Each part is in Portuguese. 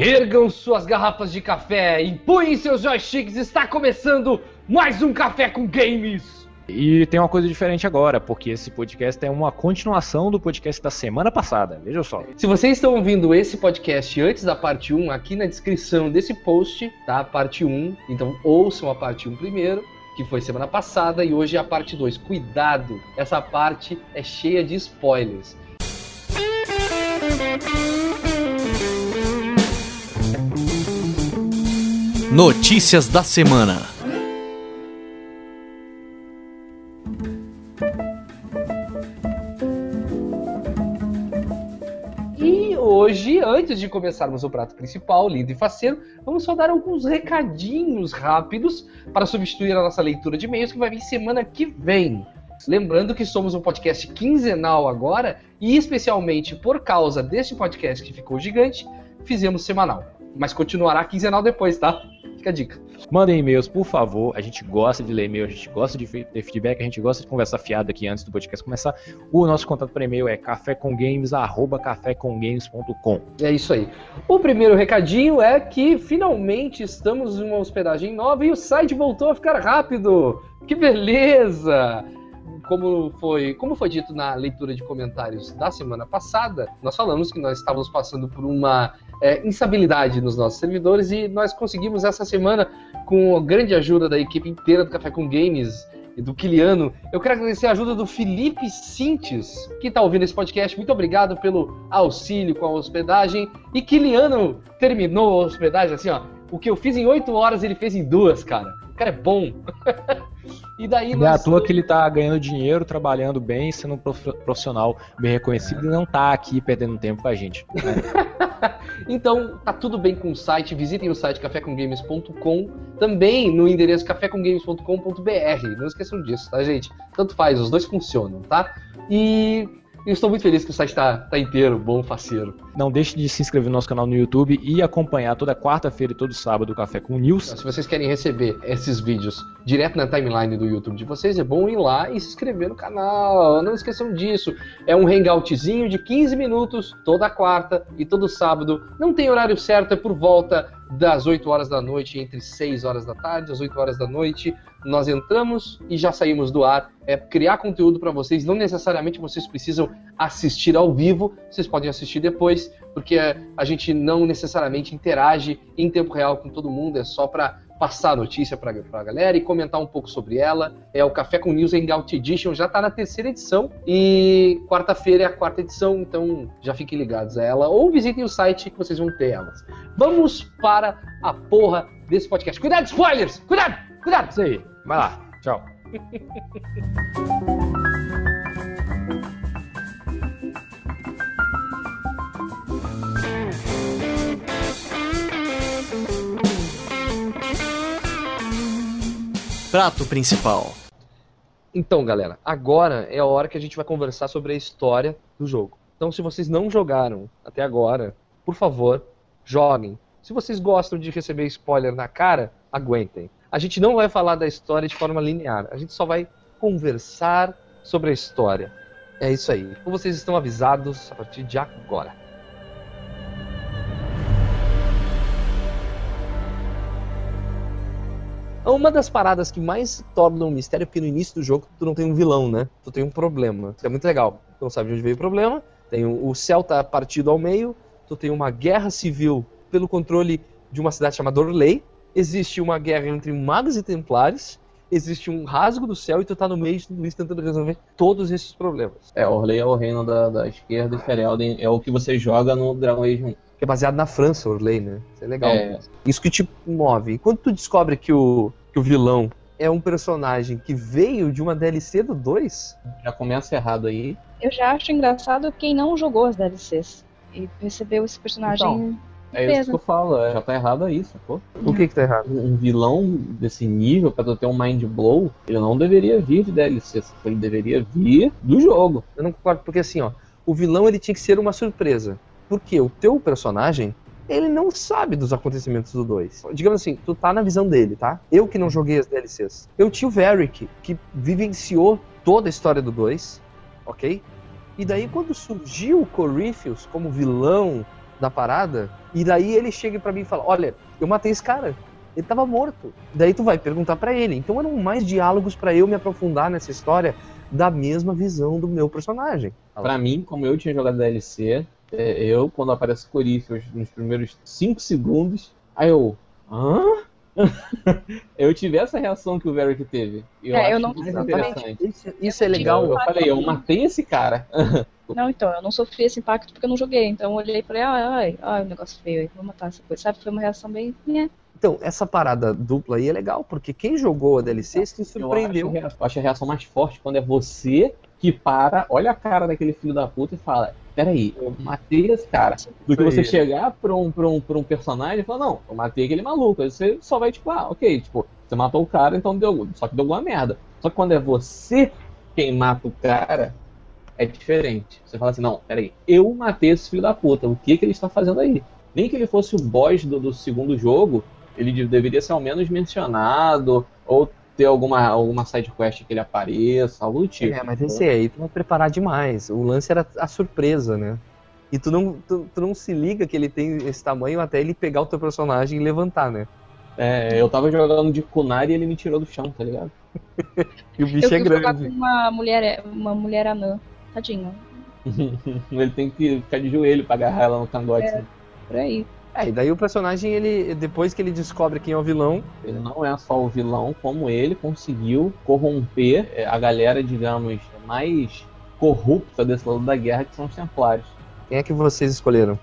Ergam suas garrafas de café, empunhem seus joysticks, está começando mais um Café com Games! E tem uma coisa diferente agora, porque esse podcast é uma continuação do podcast da semana passada, veja só. Se vocês estão ouvindo esse podcast antes da parte 1, aqui na descrição desse post tá parte 1, então ouçam a parte 1 primeiro, que foi semana passada, e hoje é a parte 2. Cuidado, essa parte é cheia de spoilers. Notícias da semana. E hoje, antes de começarmos o prato principal, lindo e faceiro, vamos só dar alguns recadinhos rápidos para substituir a nossa leitura de e-mails que vai vir semana que vem. Lembrando que somos um podcast quinzenal agora e especialmente por causa deste podcast que ficou gigante, fizemos semanal. Mas continuará quinzenal depois, tá? Fica a dica. Mandem e-mails, por favor. A gente gosta de ler e-mail, a gente gosta de ter feedback, a gente gosta de conversar fiado aqui antes do podcast começar. O nosso contato por e-mail é cafécomgames@cafécomgames.com. É isso aí. O primeiro recadinho é que finalmente estamos em uma hospedagem nova e o site voltou a ficar rápido. Que beleza! como foi, como foi dito na leitura de comentários da semana passada, nós falamos que nós estávamos passando por uma é, instabilidade nos nossos servidores e nós conseguimos essa semana, com a grande ajuda da equipe inteira do Café com Games e do Kiliano, eu quero agradecer a ajuda do Felipe Sintes, que está ouvindo esse podcast. Muito obrigado pelo auxílio com a hospedagem. E Kiliano terminou a hospedagem assim, ó. O que eu fiz em oito horas, ele fez em duas, cara. O cara é bom. e daí não é à toa que ele tá ganhando dinheiro, trabalhando bem, sendo um profissional bem reconhecido e não tá aqui perdendo tempo com a gente. Né? então, tá tudo bem com o site. Visitem o site cafécomgames.com. Também no endereço cafécomgames.com.br. Não esqueçam disso, tá, gente? Tanto faz, os dois funcionam, tá? E eu estou muito feliz que o site está tá inteiro, bom, faceiro. Não deixe de se inscrever no nosso canal no YouTube e acompanhar toda quarta-feira e todo sábado o Café com News. Se vocês querem receber esses vídeos direto na timeline do YouTube de vocês, é bom ir lá e se inscrever no canal. Não esqueçam disso. É um hangoutzinho de 15 minutos toda quarta e todo sábado. Não tem horário certo, é por volta das 8 horas da noite, entre 6 horas da tarde às 8 horas da noite, nós entramos e já saímos do ar. É criar conteúdo para vocês, não necessariamente vocês precisam assistir ao vivo, vocês podem assistir depois, porque a gente não necessariamente interage em tempo real com todo mundo, é só para passar a notícia para a galera e comentar um pouco sobre ela. É o Café com News Hangout Edition, já está na terceira edição e quarta-feira é a quarta edição, então já fiquem ligados a ela ou visitem o site que vocês vão ter elas. Vamos para a porra desse podcast. Cuidado, spoilers! Cuidado! Cuidado! Isso aí, vai lá. Tchau. Prato principal. Então, galera, agora é a hora que a gente vai conversar sobre a história do jogo. Então, se vocês não jogaram até agora, por favor, joguem. Se vocês gostam de receber spoiler na cara, aguentem. A gente não vai falar da história de forma linear, a gente só vai conversar sobre a história. É isso aí. Então vocês estão avisados a partir de agora. Uma das paradas que mais tornam um mistério é porque no início do jogo tu não tem um vilão, né? Tu tem um problema. É muito legal. Tu não sabe de onde veio o problema. Tem o céu tá partido ao meio. Tu tem uma guerra civil pelo controle de uma cidade chamada Orley. Existe uma guerra entre magos e templários. Existe um rasgo do céu e tu tá no meio de tudo isso tentando resolver todos esses problemas. É, Orley é o reino da, da esquerda e Ferelden é o que você joga no Dragon Age 1 que é baseado na França, Orley, né? Isso é legal. É. Isso que te move. E quando tu descobre que o, que o vilão é um personagem que veio de uma DLC do 2, já começa errado aí. Eu já acho engraçado quem não jogou as DLCs e recebeu esse personagem. Então, é isso que eu falo, é, já tá errado aí, sacou? O que que tá errado? Um vilão desse nível, pra tu ter um mind blow, ele não deveria vir de DLC, ele deveria vir do jogo. Eu não concordo, porque assim, ó, o vilão ele tinha que ser uma surpresa. Porque o teu personagem, ele não sabe dos acontecimentos do 2. Digamos assim, tu tá na visão dele, tá? Eu que não joguei as DLCs. Eu tinha o Varric, que vivenciou toda a história do 2, ok? E daí quando surgiu o Corypheus como vilão da parada, e daí ele chega para mim e fala: Olha, eu matei esse cara. Ele tava morto. Daí tu vai perguntar para ele. Então eram mais diálogos para eu me aprofundar nessa história da mesma visão do meu personagem. Para mim, como eu tinha jogado DLC, é, eu, quando aparece Corífios nos primeiros 5 segundos, aí eu. Hã? eu tive essa reação que o Varric teve. Eu é, eu não Isso, isso é legal. Eu, eu falei, eu matei esse cara. Não, então, eu não sofri esse impacto porque eu não joguei. Então eu olhei e falei, ai, ai, ai, o negócio feio aí, vou matar essa coisa. Sabe? Foi uma reação bem. Né? Então, essa parada dupla aí é legal, porque quem jogou a DLC se surpreendeu. Eu acho, eu acho a reação mais forte quando é você que para, olha a cara daquele filho da puta e fala: Peraí, eu matei esse cara. Do que você chegar pra um, pra, um, pra um personagem e falar: Não, eu matei aquele maluco. Aí você só vai tipo: Ah, ok, tipo, você matou o cara, então deu. Só que deu alguma merda. Só que quando é você quem mata o cara, é diferente. Você fala assim: Não, peraí, eu matei esse filho da puta. O que, que ele está fazendo aí? Nem que ele fosse o boss do, do segundo jogo, ele deveria ser ao menos mencionado, ou ter alguma, alguma side quest que ele apareça, algo do tipo. É, mas esse aí tu vai preparar demais. O lance era a surpresa, né? E tu não, tu, tu, não se liga que ele tem esse tamanho até ele pegar o teu personagem e levantar, né? É, eu tava jogando de Kunari e ele me tirou do chão, tá ligado? e o bicho eu é grande. com uma mulher, uma mulher anã, tadinho. ele tem que ficar de joelho pra agarrar ela no cangote. É, por aí. É, e daí o personagem, ele depois que ele descobre quem é o vilão. Ele não é só o vilão, como ele conseguiu corromper é, a galera, digamos, mais corrupta desse lado da guerra, que são os Templários. Quem é que vocês escolheram?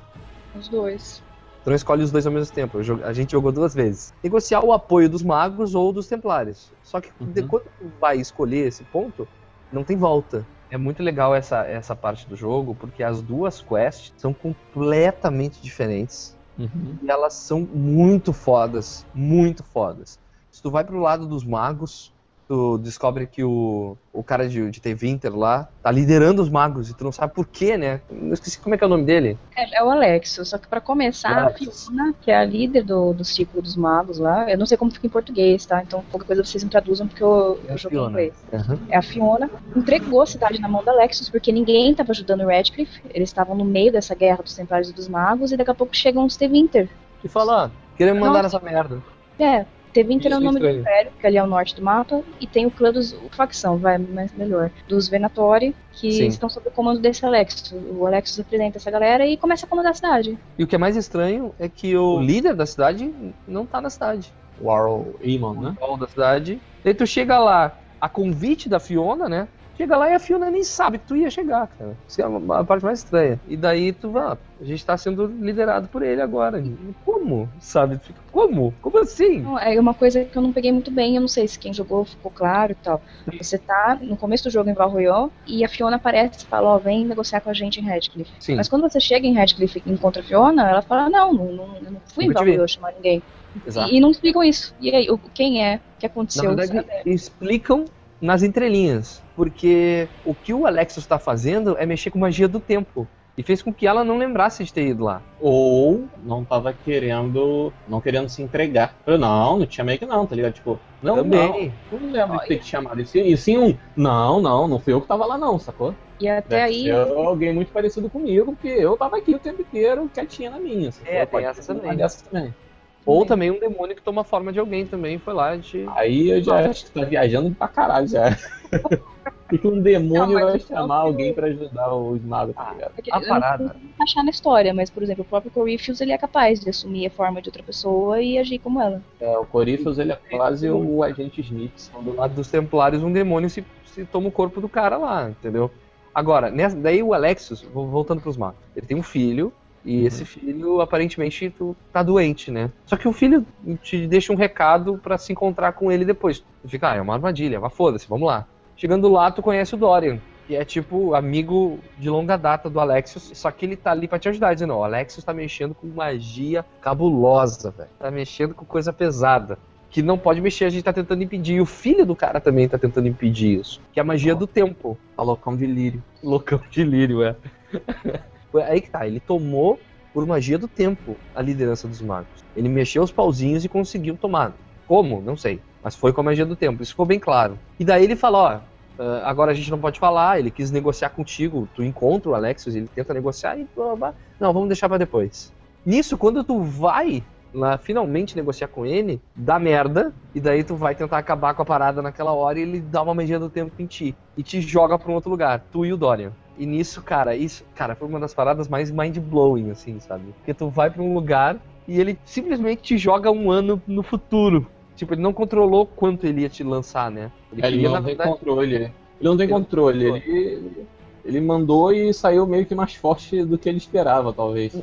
Os dois. Então escolhe os dois ao mesmo tempo. A gente jogou duas vezes. Negociar o apoio dos magos ou dos templários. Só que uhum. quando tu vai escolher esse ponto, não tem volta. É muito legal essa, essa parte do jogo, porque as duas quests são completamente diferentes. Uhum. E elas são muito fodas, muito fodas. Se tu vai pro lado dos magos, tu descobre que o, o cara de, de T-Winter lá tá liderando os magos e tu não sabe por quê, né? Eu esqueci como é que é o nome dele. É, é o Alexo, só que para começar, a Fiona, que é a líder do, do ciclo dos magos lá, eu não sei como fica em português, tá? Então qualquer coisa vocês me traduzam porque eu, é eu joguei em inglês. Uhum. É a Fiona, entregou a cidade na mão da Alexis porque ninguém tava ajudando o Radcliffe, eles estavam no meio dessa guerra dos Templários e dos Magos e daqui a pouco chegam os T-Winter. E fala, ah, queremos mandar nessa merda. É, T20 é o nome do Império, que ali é o norte do mapa, e tem o clã dos. facção, vai, mais melhor. Dos Venatori, que Sim. estão sob o comando desse Alexis. O Alexis apresenta essa galera e começa a comandar a cidade. E o que é mais estranho é que o líder da cidade não tá na cidade. O Arl Eamon, né? O da cidade. Daí tu chega lá, a convite da Fiona, né? Chega lá e a Fiona nem sabe que tu ia chegar, cara. Isso é a parte mais estranha. E daí tu vai, ah, a gente tá sendo liderado por ele agora. Como? Sabe? Como? Como assim? Não, é uma coisa que eu não peguei muito bem, eu não sei se quem jogou ficou claro e tal. Você tá no começo do jogo em Val Royal e a Fiona aparece e fala, ó, oh, vem negociar com a gente em Radcliffe. Sim. Mas quando você chega em Radcliffe e encontra a Fiona, ela fala, não, não, não, eu não fui em Val Royal chamar ninguém. Exato. E, não explicam isso. E aí, o, quem é? O que aconteceu? Na verdade, explicam nas entrelinhas, porque o que o Alexis está fazendo é mexer com magia do tempo. E fez com que ela não lembrasse de ter ido lá. Ou não estava querendo. não querendo se entregar. Eu, não, não tinha meio que não, tá ligado? Tipo, não, Também. não. Não lembro de ter te chamado. E sim, e sim um. Não, não, não fui eu que tava lá, não, sacou? E até Deve aí. alguém muito parecido comigo, porque eu tava aqui o tempo inteiro quietinha na minha. Sacou? É, tem essa também. Ou também um demônio que toma forma de alguém também foi lá de. Aí eu já acho que tá viajando pra caralho já. E que um demônio não, vai chamar alguém para ajudar os magos, tá ligado? a parada. Não achar na história, mas, por exemplo, o próprio Corypheus, ele é capaz de assumir a forma de outra pessoa e agir como ela. É, o Corypheus, ele é quase o agente Smith. Do lado dos Templários, um demônio se, se toma o corpo do cara lá, entendeu? Agora, nessa, daí o Alexis, voltando pros magos, ele tem um filho, e uhum. esse filho, aparentemente, tu tá doente, né? Só que o filho te deixa um recado para se encontrar com ele depois. Tu fica, ah, é uma armadilha, mas foda-se, vamos lá. Chegando lá, tu conhece o Dorian, que é tipo amigo de longa data do Alexios, só que ele tá ali pra te ajudar, dizendo, o Alexios tá mexendo com magia cabulosa, velho. Tá mexendo com coisa pesada. Que não pode mexer, a gente tá tentando impedir. E o filho do cara também tá tentando impedir isso. Que é a magia oh. do tempo. A loucão de lírio. Loucão de lírio, é. Aí que tá, ele tomou por magia do tempo a liderança dos magos. Ele mexeu os pauzinhos e conseguiu tomar. Como? Não sei. Mas foi com a magia do tempo. Isso ficou bem claro. E daí ele fala, ó, Uh, agora a gente não pode falar, ele quis negociar contigo, tu encontra o Alexios, ele tenta negociar e blá, blá, não, vamos deixar para depois. Nisso, quando tu vai lá finalmente negociar com ele, dá merda, e daí tu vai tentar acabar com a parada naquela hora e ele dá uma magia do tempo em ti e te joga para um outro lugar, tu e o Dorian. E nisso, cara, isso, cara, foi uma das paradas mais mind-blowing, assim, sabe? Porque tu vai para um lugar e ele simplesmente te joga um ano no futuro. Tipo, ele não controlou quanto ele ia te lançar, né? Ele, é, ele não tem verdade... controle. Ele não tem controle. Ele, ele mandou e saiu meio que mais forte do que ele esperava, talvez.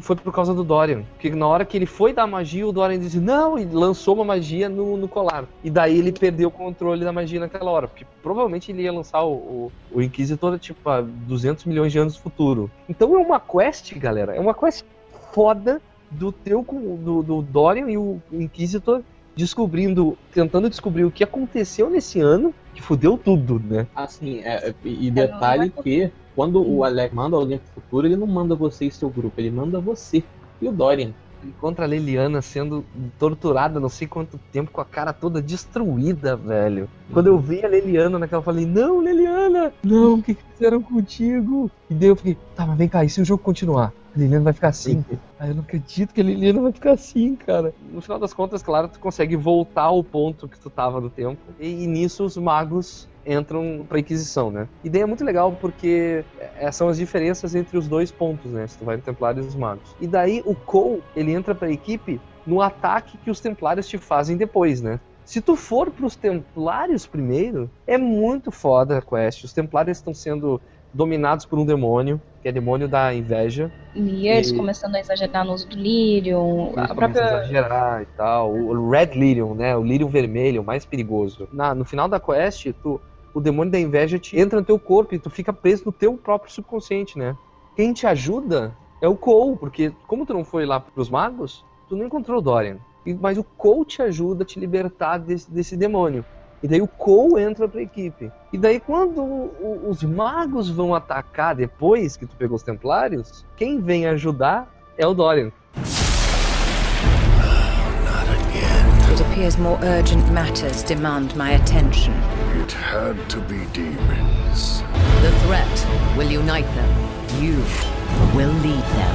Foi por causa do Dorian. Porque na hora que ele foi dar magia, o Dorian disse não, e lançou uma magia no, no colar. E daí ele perdeu o controle da magia naquela hora. Porque provavelmente ele ia lançar o, o, o Inquisitor, tipo, a 200 milhões de anos no futuro. Então é uma quest, galera. É uma quest foda do teu do, do Dorian e o Inquisitor descobrindo, tentando descobrir o que aconteceu nesse ano, que fudeu tudo, né? Assim, é, e detalhe que quando o Alec manda alguém pro futuro, ele não manda você e seu grupo, ele manda você e o Dorian. Encontra a Liliana sendo torturada não sei quanto tempo, com a cara toda destruída, velho. Quando eu vi a Liliana naquela, eu falei, não, Liliana, não, o que, que fizeram contigo? E daí eu fiquei, tá, mas vem cá, e se o jogo continuar? Liliana vai ficar assim. Ah, eu não acredito que a Liliana vai ficar assim, cara. No final das contas, claro, tu consegue voltar ao ponto que tu tava no tempo. E, e nisso os magos entram pra Inquisição, né? E daí é muito legal porque é, são as diferenças entre os dois pontos, né? Se tu vai no Templários e os Magos. E daí o Cole, ele entra pra equipe no ataque que os Templários te fazem depois, né? Se tu for pros Templários primeiro, é muito foda a quest. Os Templários estão sendo dominados por um demônio, que é demônio da inveja. E eles e... começando a exagerar no uso do Lyrium, a própria... a exagerar e tal. O Red Lyrium, né? O Lyrium vermelho, o mais perigoso. Na, no final da quest, tu, o demônio da inveja te entra no teu corpo e tu fica preso no teu próprio subconsciente, né? Quem te ajuda é o Cole, porque como tu não foi lá pros magos, tu não encontrou o Dorian. Mas o Cole te ajuda a te libertar desse, desse demônio. E daí o Cole entra pra equipe. E daí quando o, os magos vão atacar depois que tu pegou os templários, quem vem ajudar é o Dorian. It appears more urgent matters demand my attention. It had to be demons. The threat will unite them. You will lead them.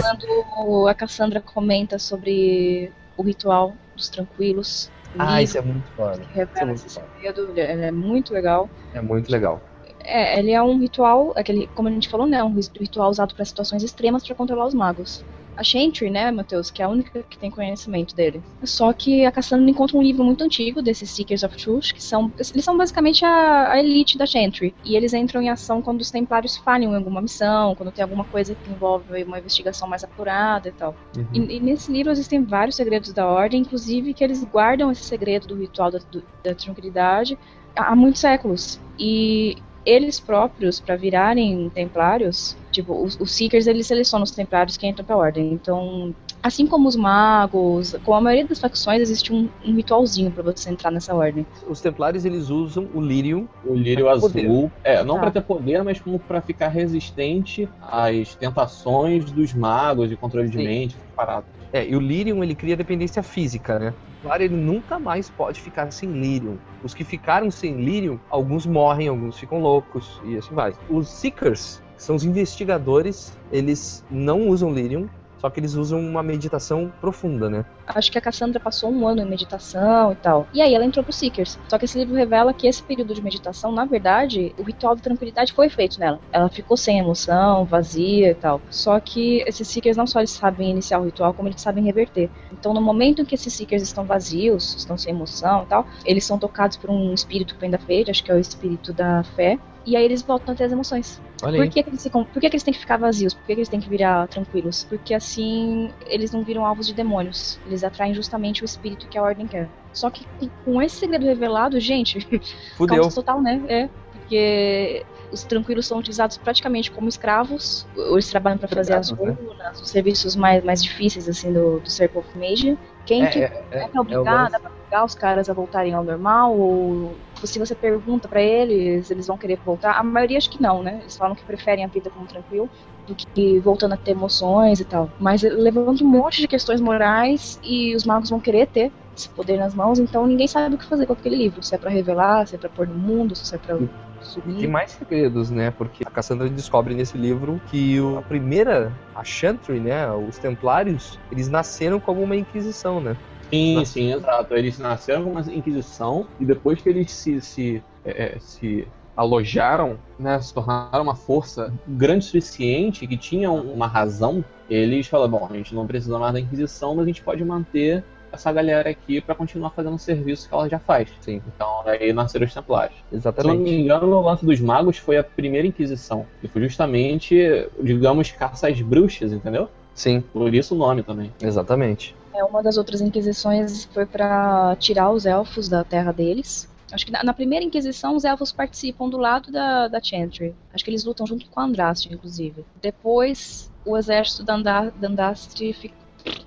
Quando a Cassandra comenta sobre o ritual dos tranquilos, ah, isso é muito foda. Que revela é muito esse segredo, ele é muito legal. É muito legal. É, ele é um ritual, aquele, como a gente falou, né, um ritual usado para situações extremas para controlar os magos a Chantry, né, Matheus, que é a única que tem conhecimento dele. Só que a Cassandra encontra um livro muito antigo desses Seekers of Truth, que são eles são basicamente a, a elite da Chantry. E eles entram em ação quando os Templários falham em alguma missão, quando tem alguma coisa que envolve uma investigação mais apurada e tal. Uhum. E, e, nesse livro existem vários segredos da Ordem, inclusive que eles guardam esse segredo do ritual da, do, da tranquilidade há muitos séculos. E eles próprios, para virarem templários, tipo, os, os Seekers, eles selecionam os templários que entram pra ordem. Então, assim como os magos, com a maioria das facções, existe um, um ritualzinho para você entrar nessa ordem. Os templários, eles usam o lírio. O lírio azul. Poder. É, não ah. para ter poder, mas como para ficar resistente às tentações dos magos de controle Sim. de mente, parado. É, e o Lyrium ele cria dependência física, né? Claro, ele nunca mais pode ficar sem Lyrium. Os que ficaram sem Lyrium, alguns morrem, alguns ficam loucos e assim vai. Os Seekers, que são os investigadores, eles não usam Lyrium, só que eles usam uma meditação profunda, né? Acho que a Cassandra passou um ano em meditação e tal. E aí ela entrou pro Seekers. Só que esse livro revela que esse período de meditação, na verdade, o ritual da tranquilidade foi feito nela. Ela ficou sem emoção, vazia e tal. Só que esses Seekers não só eles sabem iniciar o ritual, como eles sabem reverter. Então, no momento em que esses Seekers estão vazios, estão sem emoção e tal, eles são tocados por um espírito que vem da fé, acho que é o espírito da fé, e aí eles voltam a ter as emoções. Olha por que, que, eles ficam, por que, que eles têm que ficar vazios? Por que, que eles têm que virar tranquilos? Porque assim eles não viram alvos de demônios. Eles atraem justamente o espírito que a ordem quer. Só que com esse segredo revelado, gente, Fudeu. total, né? É. Porque os tranquilos são utilizados praticamente como escravos. Eles trabalham para fazer as runas, né? os serviços mais, mais difíceis assim do, do Circle of Magia. Quem é, é, é, é obrigada é obrigar os caras a voltarem ao normal? Ou se você pergunta para eles, eles vão querer voltar? A maioria acho que não, né? Eles falam que preferem a vida como tranquilo do que voltando a ter emoções e tal. Mas levando um monte de questões morais e os magos vão querer ter esse poder nas mãos, então ninguém sabe o que fazer com aquele livro. Se é para revelar, se é para pôr no mundo, se é para subir. Tem mais segredos, né? Porque a Cassandra descobre nesse livro que o, a primeira, a Chantry, né? Os Templários, eles nasceram como uma Inquisição, né? Sim, sim, exato. Eles nasceram como uma Inquisição e depois que eles se, se, é, é se alojaram, né, se tornaram uma força grande o suficiente, que tinha uma razão, eles falaram, bom, a gente não precisa mais da Inquisição, mas a gente pode manter essa galera aqui para continuar fazendo o serviço que ela já faz. Sim. Então aí nasceram os Templários. Exatamente. Se não me engano, o lance dos magos foi a primeira Inquisição. E foi justamente, digamos, caça às bruxas, entendeu? Sim. Por isso o nome também. Exatamente. É, uma das outras inquisições foi para tirar os elfos da terra deles. Acho que na, na, primeira Inquisição os elfos participam do lado da, da Chantry. Acho que eles lutam junto com Andraste, inclusive. Depois, o exército da Andraste fica,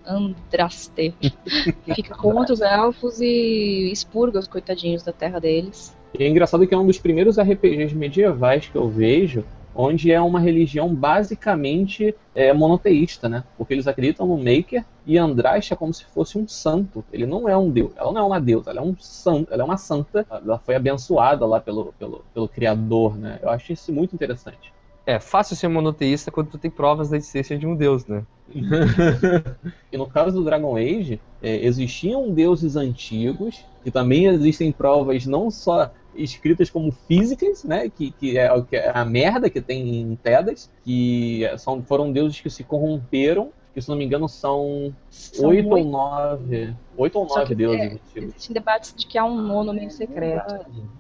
Andraste fica contra os elfos e expurga os coitadinhos da terra deles. E é engraçado que é um dos primeiros RPGs medievais que eu vejo onde é uma religião basicamente é, monoteísta, né? Porque eles acreditam no Maker e Andraste é como se fosse um santo. Ele não é um deus, ela não é uma deusa, ela é um santo, ela é uma santa. Ela foi abençoada lá pelo, pelo, pelo Criador, né? Eu acho isso muito interessante. É fácil ser monoteísta quando tu tem provas da existência de um deus, né? e no caso do Dragon Age, é, existiam deuses antigos, e também existem provas não só escritas como físicas, né? Que, que, é, que é a merda que tem em Tedas, que são, foram deuses que se corromperam, que se não me engano são, oito ou nove. Oito ou nove deuses. É, existem debates de que há um nono meio secreto.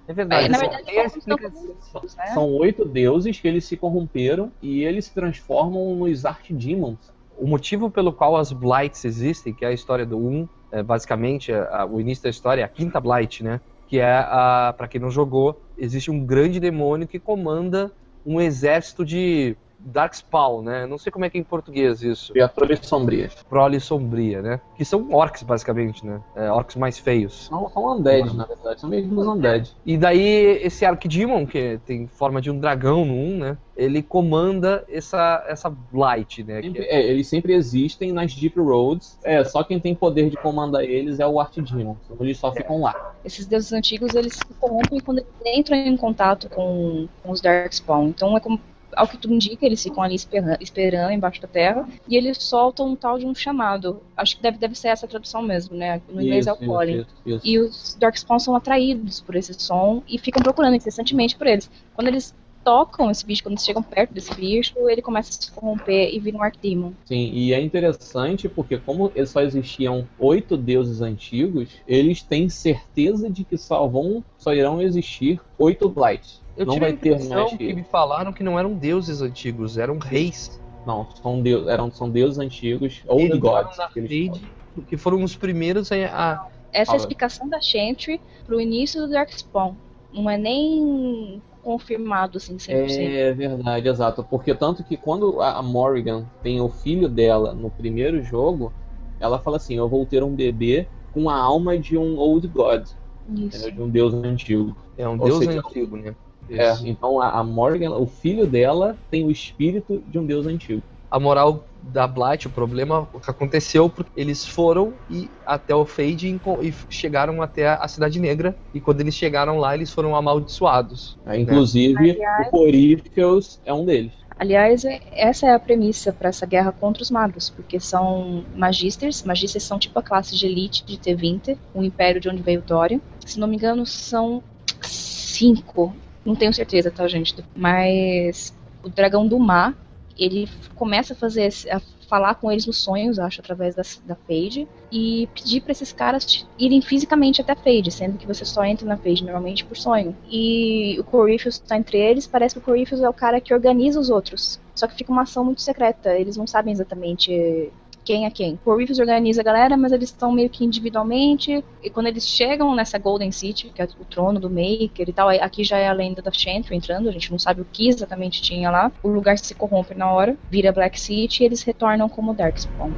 É verdade. É, na verdade, né? São oito deuses que eles se corromperam e eles se transformam nos Archdemons. O motivo pelo qual as Blights existem, que é a história do Um, é basicamente a, o início da história, é a quinta Blight, né? que é a para quem não jogou, existe um grande demônio que comanda um exército de Darkspawn, né? Não sei como é que é em português isso. Criaturas sombrias. Prole sombria, né? Que são orcs, basicamente, né? É, orcs mais feios. São, são undead, na verdade. São mesmo os undead. E daí, esse Archdemon, que tem forma de um dragão no 1, né? Ele comanda essa, essa Blight, né? Sempre, é... É, eles sempre existem nas Deep Roads. É, só quem tem poder de comandar eles é o Archdemon. Então eles só ficam lá. Esses deuses antigos, eles se corrompem quando eles entram em contato com, com os Darkspawn. Então é como ao que tudo indica, eles ficam ali esperando, esperando embaixo da terra e eles soltam um tal de um chamado. Acho que deve, deve ser essa a tradução mesmo, né? No inglês é o calling. E os Darkspawn são atraídos por esse som e ficam procurando incessantemente por eles. Quando eles tocam esse bicho, quando eles chegam perto desse bicho, ele começa a se corromper e vira um Arcdemon. Sim, e é interessante porque como só existiam oito deuses antigos, eles têm certeza de que só vão, só irão existir oito Blights. Eu não vai ter mais que me falaram que não eram deuses antigos, eram reis. Não, são, deus, eram, são deuses antigos, ou gods. Que, eles que foram os primeiros a. Essa é a explicação da Chantry pro início do Darkspawn. Não é nem confirmado assim 100%. É verdade, exato. Porque tanto que quando a Morrigan tem o filho dela no primeiro jogo, ela fala assim: Eu vou ter um bebê com a alma de um Old God. Isso. De um deus antigo. É um Ou deus seja, antigo, né? É, então a, a Morgan, o filho dela, tem o espírito de um deus antigo. A moral da Blight, o problema que aconteceu porque eles foram e até o Fade e, chegaram até a Cidade Negra e quando eles chegaram lá eles foram amaldiçoados. É, inclusive né? Aliás, o Coríficos é um deles. Aliás, é, essa é a premissa para essa guerra contra os magos, porque são magisters, magisters são tipo a classe de elite de T20, o império de onde veio Dória. Se não me engano, são cinco não tenho certeza, tá, gente? Mas o dragão do mar, ele começa a fazer a falar com eles nos sonhos, acho, através da, da Fade, e pedir para esses caras irem fisicamente até a Fade, sendo que você só entra na Fade normalmente por sonho. E o Corypheus está entre eles, parece que o Corypheus é o cara que organiza os outros. Só que fica uma ação muito secreta, eles não sabem exatamente quem é quem. O Reeves organiza a galera, mas eles estão meio que individualmente. E quando eles chegam nessa Golden City, que é o trono do Maker e tal, aqui já é a lenda da Chantry entrando, a gente não sabe o que exatamente tinha lá. O lugar se corrompe na hora, vira Black City e eles retornam como Darkspawn.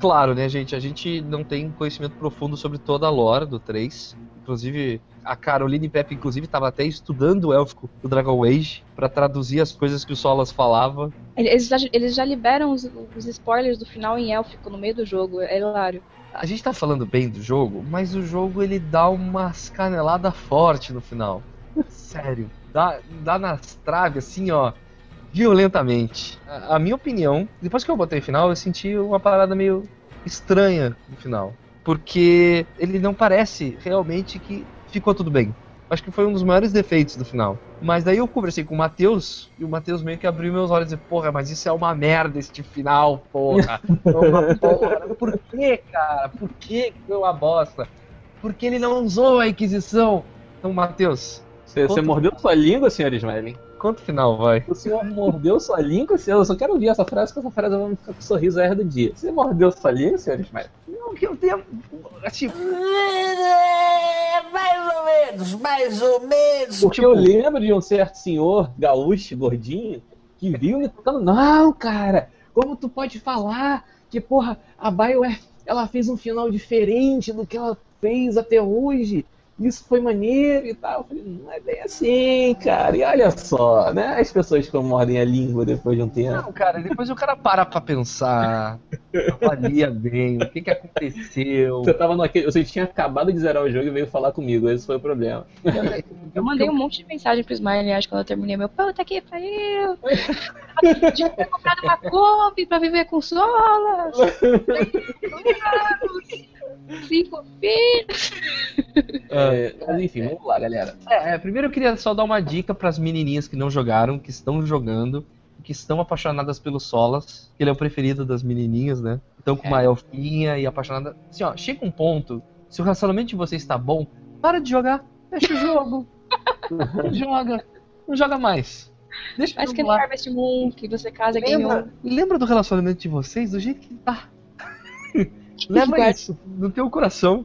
Claro, né, gente? A gente não tem conhecimento profundo sobre toda a lore do 3. Inclusive, a Caroline Pepe, inclusive, estava até estudando o élfico do Dragon Age para traduzir as coisas que o Solas falava. Eles já, eles já liberam os, os, spoilers do final em élfico no meio do jogo, é hilário. A gente tá falando bem do jogo, mas o jogo ele dá umas caneladas forte no final. Sério. Dá, dá nas traves, assim, ó violentamente. A, a, minha opinião, depois que eu botei final, eu senti uma parada meio estranha no final. Porque ele não parece realmente que ficou tudo bem. Acho que foi um dos maiores defeitos do final. Mas daí eu conversei com o Matheus, e o Matheus meio que abriu meus olhos e disse, porra, mas isso é uma merda, este final, porra. uma porra. Por que, cara? Por que foi uma bosta? Porque ele não usou a Inquisição. Então, Matheus. Você, você mordeu sua língua, senhor Ismael? Quanto final vai? O senhor mordeu sua língua, eu só quero ouvir essa frase, porque essa frase vai ficar com o sorriso a do dia. Você mordeu sua língua, senhor Ismael? Não, que eu tenho. Tipo. Mais ou menos, mais ou menos. Porque tipo... eu lembro de um certo senhor gaúcho, gordinho, que viu me tocando. Não, cara, como tu pode falar que, porra, a BioWare ela fez um final diferente do que ela fez até hoje? Isso foi maneiro e tal. Eu falei, não é bem assim, cara. E olha só, né? As pessoas que mordem a língua depois de um tempo. Não, cara, depois o cara para pra pensar, avalia bem o que que aconteceu. Você tava naquele. Você tinha acabado de zerar o jogo e veio falar comigo, esse foi o problema. Eu mandei um monte de mensagem pro Smiley, acho, quando eu terminei meu puta que pariu. Tinha ter comprado uma Kombi pra viver com solas. Cinco filhos. É, mas enfim, vamos lá, galera. É, é, primeiro eu queria só dar uma dica para as menininhas que não jogaram, que estão jogando, que estão apaixonadas pelo Solas, que ele é o preferido das menininhas, né? Estão com uma é. elfinha e apaixonada. Assim, ó, chega um ponto, se o relacionamento de vocês está bom, para de jogar, deixa o jogo. não joga, não joga mais. Deixa Acho que no Harvest Moon, que você casa lembra, Lembra do relacionamento de vocês do jeito que tá. Leva isso no teu coração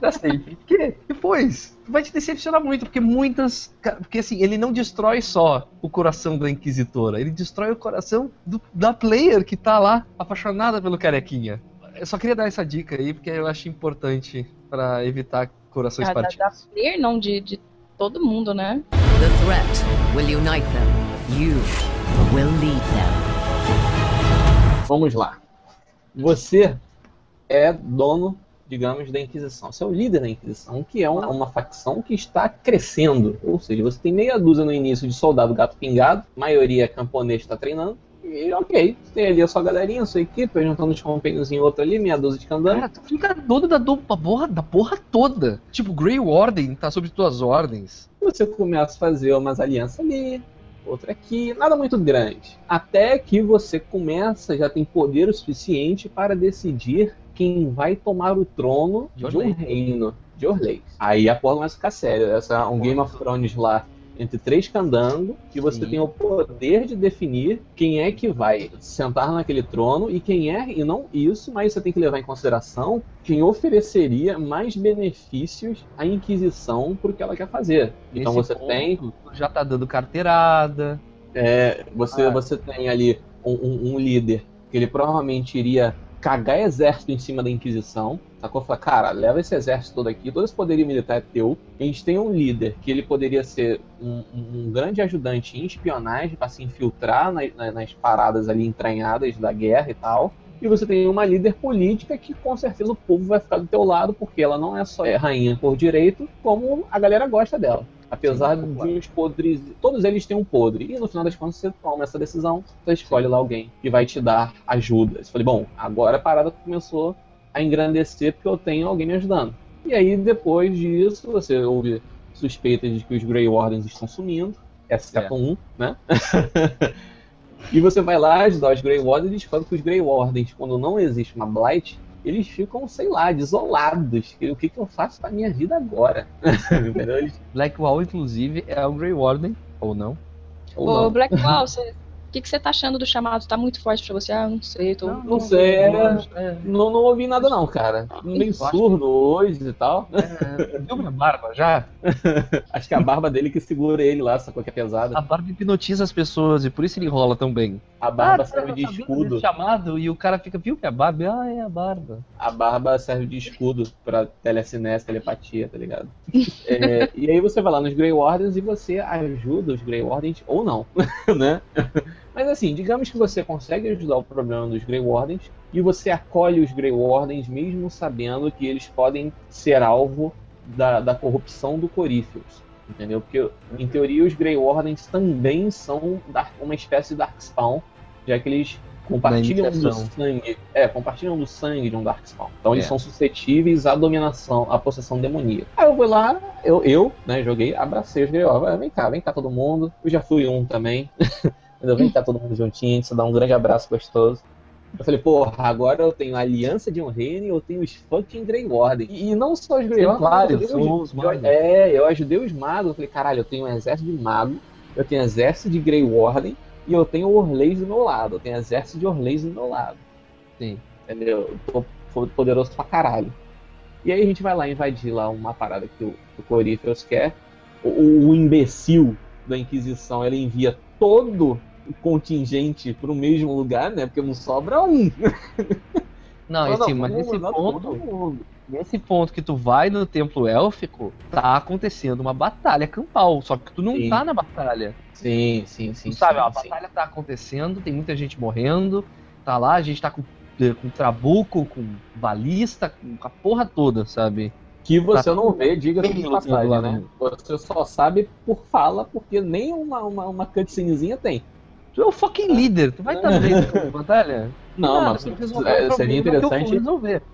pra sempre. Porque depois vai te decepcionar muito, porque muitas. Porque assim, ele não destrói só o coração da Inquisitora, ele destrói o coração do, da player que tá lá apaixonada pelo carequinha. Eu só queria dar essa dica aí, porque eu acho importante para evitar corações ah, partidos. Da, da player, não, de, de todo mundo, né? The threat will unite them. You will lead them. Vamos lá. Você é dono, digamos, da Inquisição. Você é o líder da Inquisição, que é uma, uma facção que está crescendo. Ou seja, você tem meia dúzia no início de soldado gato pingado, maioria camponês está treinando. E ok, tem ali a sua galerinha, a sua equipe, juntando os companheiros em outro ali, meia dúzia de candango. Cara, tu fica dono da, do, da, porra, da porra toda. Tipo, Grey Warden tá sob tuas ordens. Você começa a fazer umas alianças ali, outra aqui, nada muito grande. Até que você começa, já tem poder o suficiente para decidir quem vai tomar o trono de, de um reino de Orleis. Aí a porra começa a ficar séria. Essa é um Game of Thrones lá entre três candangos, que você Sim. tem o poder de definir quem é que vai sentar naquele trono e quem é, e não isso, mas você tem que levar em consideração quem ofereceria mais benefícios à Inquisição pro que ela quer fazer. Então você tem. Já tá dando carteirada. É, você, ah. você tem ali um, um, um líder que ele provavelmente iria cagar exército em cima da Inquisição, sacou? Falar, cara, leva esse exército todo aqui, todo esse poderio militar é teu. A gente tem um líder que ele poderia ser um, um grande ajudante em espionagem para se infiltrar na, na, nas paradas ali entranhadas da guerra e tal. E você tem uma líder política que com certeza o povo vai ficar do teu lado, porque ela não é só rainha por direito, como a galera gosta dela. Apesar Sim, de os podres, todos eles têm um podre. E no final das contas você toma essa decisão, você escolhe Sim. lá alguém que vai te dar ajuda. Você falei, bom, agora a parada começou a engrandecer porque eu tenho alguém me ajudando. E aí depois disso você ouve suspeitas de que os Grey Wardens estão sumindo, exceto é. um, né? e você vai lá ajudar os Grey Wardens e descobre que os Grey Wardens, quando não existe uma Blight, eles ficam, sei lá, desolados. O que, que eu faço com a minha vida agora? Blackwall, inclusive, é o Grey Warden, ou não? Ou Ô, não. Blackwall, você O que, que você tá achando do chamado? Tá muito forte pra você? Ah, não sei, tô. Não, não sei, é, não, não ouvi nada não, cara. Meio surdo hoje e tal. É, viu minha barba já? Acho que é a barba dele que segura ele lá, sacou que é pesada. A barba hipnotiza as pessoas e por isso ele rola tão bem. A barba ah, serve de escudo. chamado e o cara fica, viu que é a barba? Ah, é a barba. A barba serve de escudo pra telecinese, telepatia, tá ligado? é, e aí você vai lá nos Grey Wardens e você ajuda os Grey Wardens, ou não, né? Mas assim, digamos que você consegue ajudar o problema dos Grey Wardens e você acolhe os Grey Wardens mesmo sabendo que eles podem ser alvo da, da corrupção do Coríferos. Entendeu? Porque, em teoria, os Grey Wardens também são uma espécie de Darkspawn, já que eles compartilham do sangue. É, compartilham do sangue de um Darkspawn. Então eles é. são suscetíveis à dominação, à possessão demoníaca. Aí eu fui lá, eu, eu né, joguei, abracei os Grey Wardens. Vem cá, vem cá todo mundo. Eu já fui um também. Entendeu? Vem cá todo mundo juntinho, a gente dá um grande abraço gostoso. Eu falei, porra, agora eu tenho a Aliança de um Reino e eu tenho os fucking Grey Warden. E, não só os Grey Warden, os, magos. É, eu ajudei os magos. Eu falei, caralho, eu tenho um exército de mago, eu tenho um exército de Grey Warden e eu tenho Orleis do meu lado. Eu tenho um exército de Orleis do meu lado. Sim. Entendeu? Eu tô poderoso pra caralho. E aí a gente vai lá invadir lá uma parada que o, o Coríferos quer. O, o imbecil da Inquisição, ele envia todo contingente pro mesmo lugar, né? Porque não sobra um. Não, não, assim, mas nesse ponto, nesse ponto que tu vai no templo élfico, tá acontecendo uma batalha campal, só que tu não sim. tá na batalha. Sim, sim, sim. Tu sabe, sim, a batalha tá acontecendo, tem muita gente morrendo, tá lá, a gente tá com, com trabuco, com balista, com a porra toda, sabe? Que você tá não vê, diga-se de passagem, né? Você só sabe por fala, porque nem uma, uma, uma cutscenezinha tem. Tu é o fucking líder, tu vai estar tá vendo batalha? Não, mas é, seria interessante.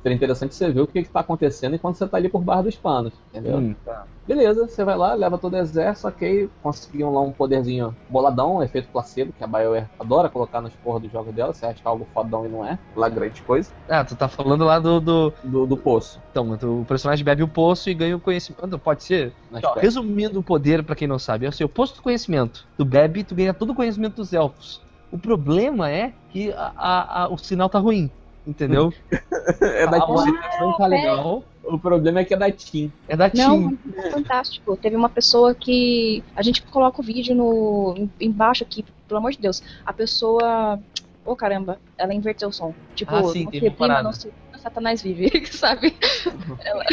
Seria interessante você ver o que está acontecendo enquanto você está ali por baixo dos panos, entendeu? Hum, tá. Beleza, você vai lá, leva todo o exército, ok. Conseguiam lá um poderzinho boladão, um efeito placebo, que a BioWare adora colocar nas porra dos jogos dela. Você acha que é algo fodão e não é, lá grande coisa. Ah, tu tá falando lá do. Do, do, do poço. Então, o personagem bebe o poço e ganha o conhecimento. Pode ser? Então, resumindo o poder, para quem não sabe, é o seu poço do conhecimento. Tu bebe e tu ganha todo o conhecimento dos elfos. O problema é que a, a, a, o sinal tá ruim, entendeu? é da a tá legal. O problema é que é da Tim. É da Tim. Não, é fantástico. Teve uma pessoa que. A gente coloca o vídeo no embaixo aqui, pelo amor de Deus. A pessoa. Oh caramba, ela inverteu o som. Tipo, ah, sim, não prima, não se... Satanás vive, sabe? ela...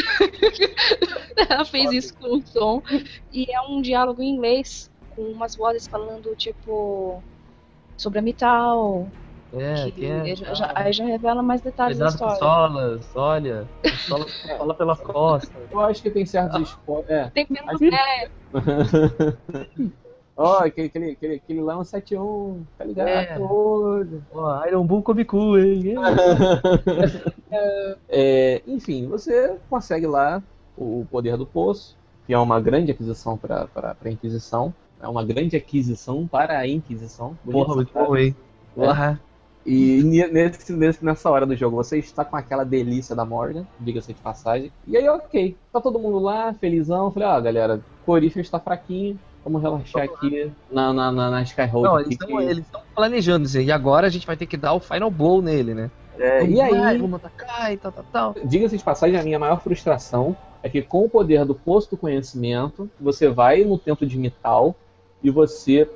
ela fez isso com o som. E é um diálogo em inglês, com umas vozes falando, tipo sobre a Mital. É, que, é, já, já, aí já revela mais detalhes Cuidado da história. solas, olha. Sola, sola pela costa. Eu acho que tem certos ah, spoilers. É. Tem menos é. Ó, oh, aquele, aquele, aquele, aquele lá é um 71, tá ligado? É. Ó, oh, Iron Bull come cu, hein? é, enfim, você consegue lá o poder do poço, que é uma grande aquisição para a Inquisição. É uma grande aquisição para a Inquisição. Porra, muito bom, hein? Porra. É. E nesse, nesse, nessa hora do jogo, você está com aquela delícia da Morgan, diga-se de passagem. E aí, ok. Tá todo mundo lá, felizão. Falei, ó, ah, galera, Corífero está fraquinho. Vamos relaxar aqui na, na, na, na Skyhold. Não, eles estão que... planejando, assim, e agora a gente vai ter que dar o final blow nele, né? É, e aí, vamos atacar e tal, tal, tal. Diga-se de passagem, a minha maior frustração é que com o poder do posto do conhecimento, você vai no templo de Mital e você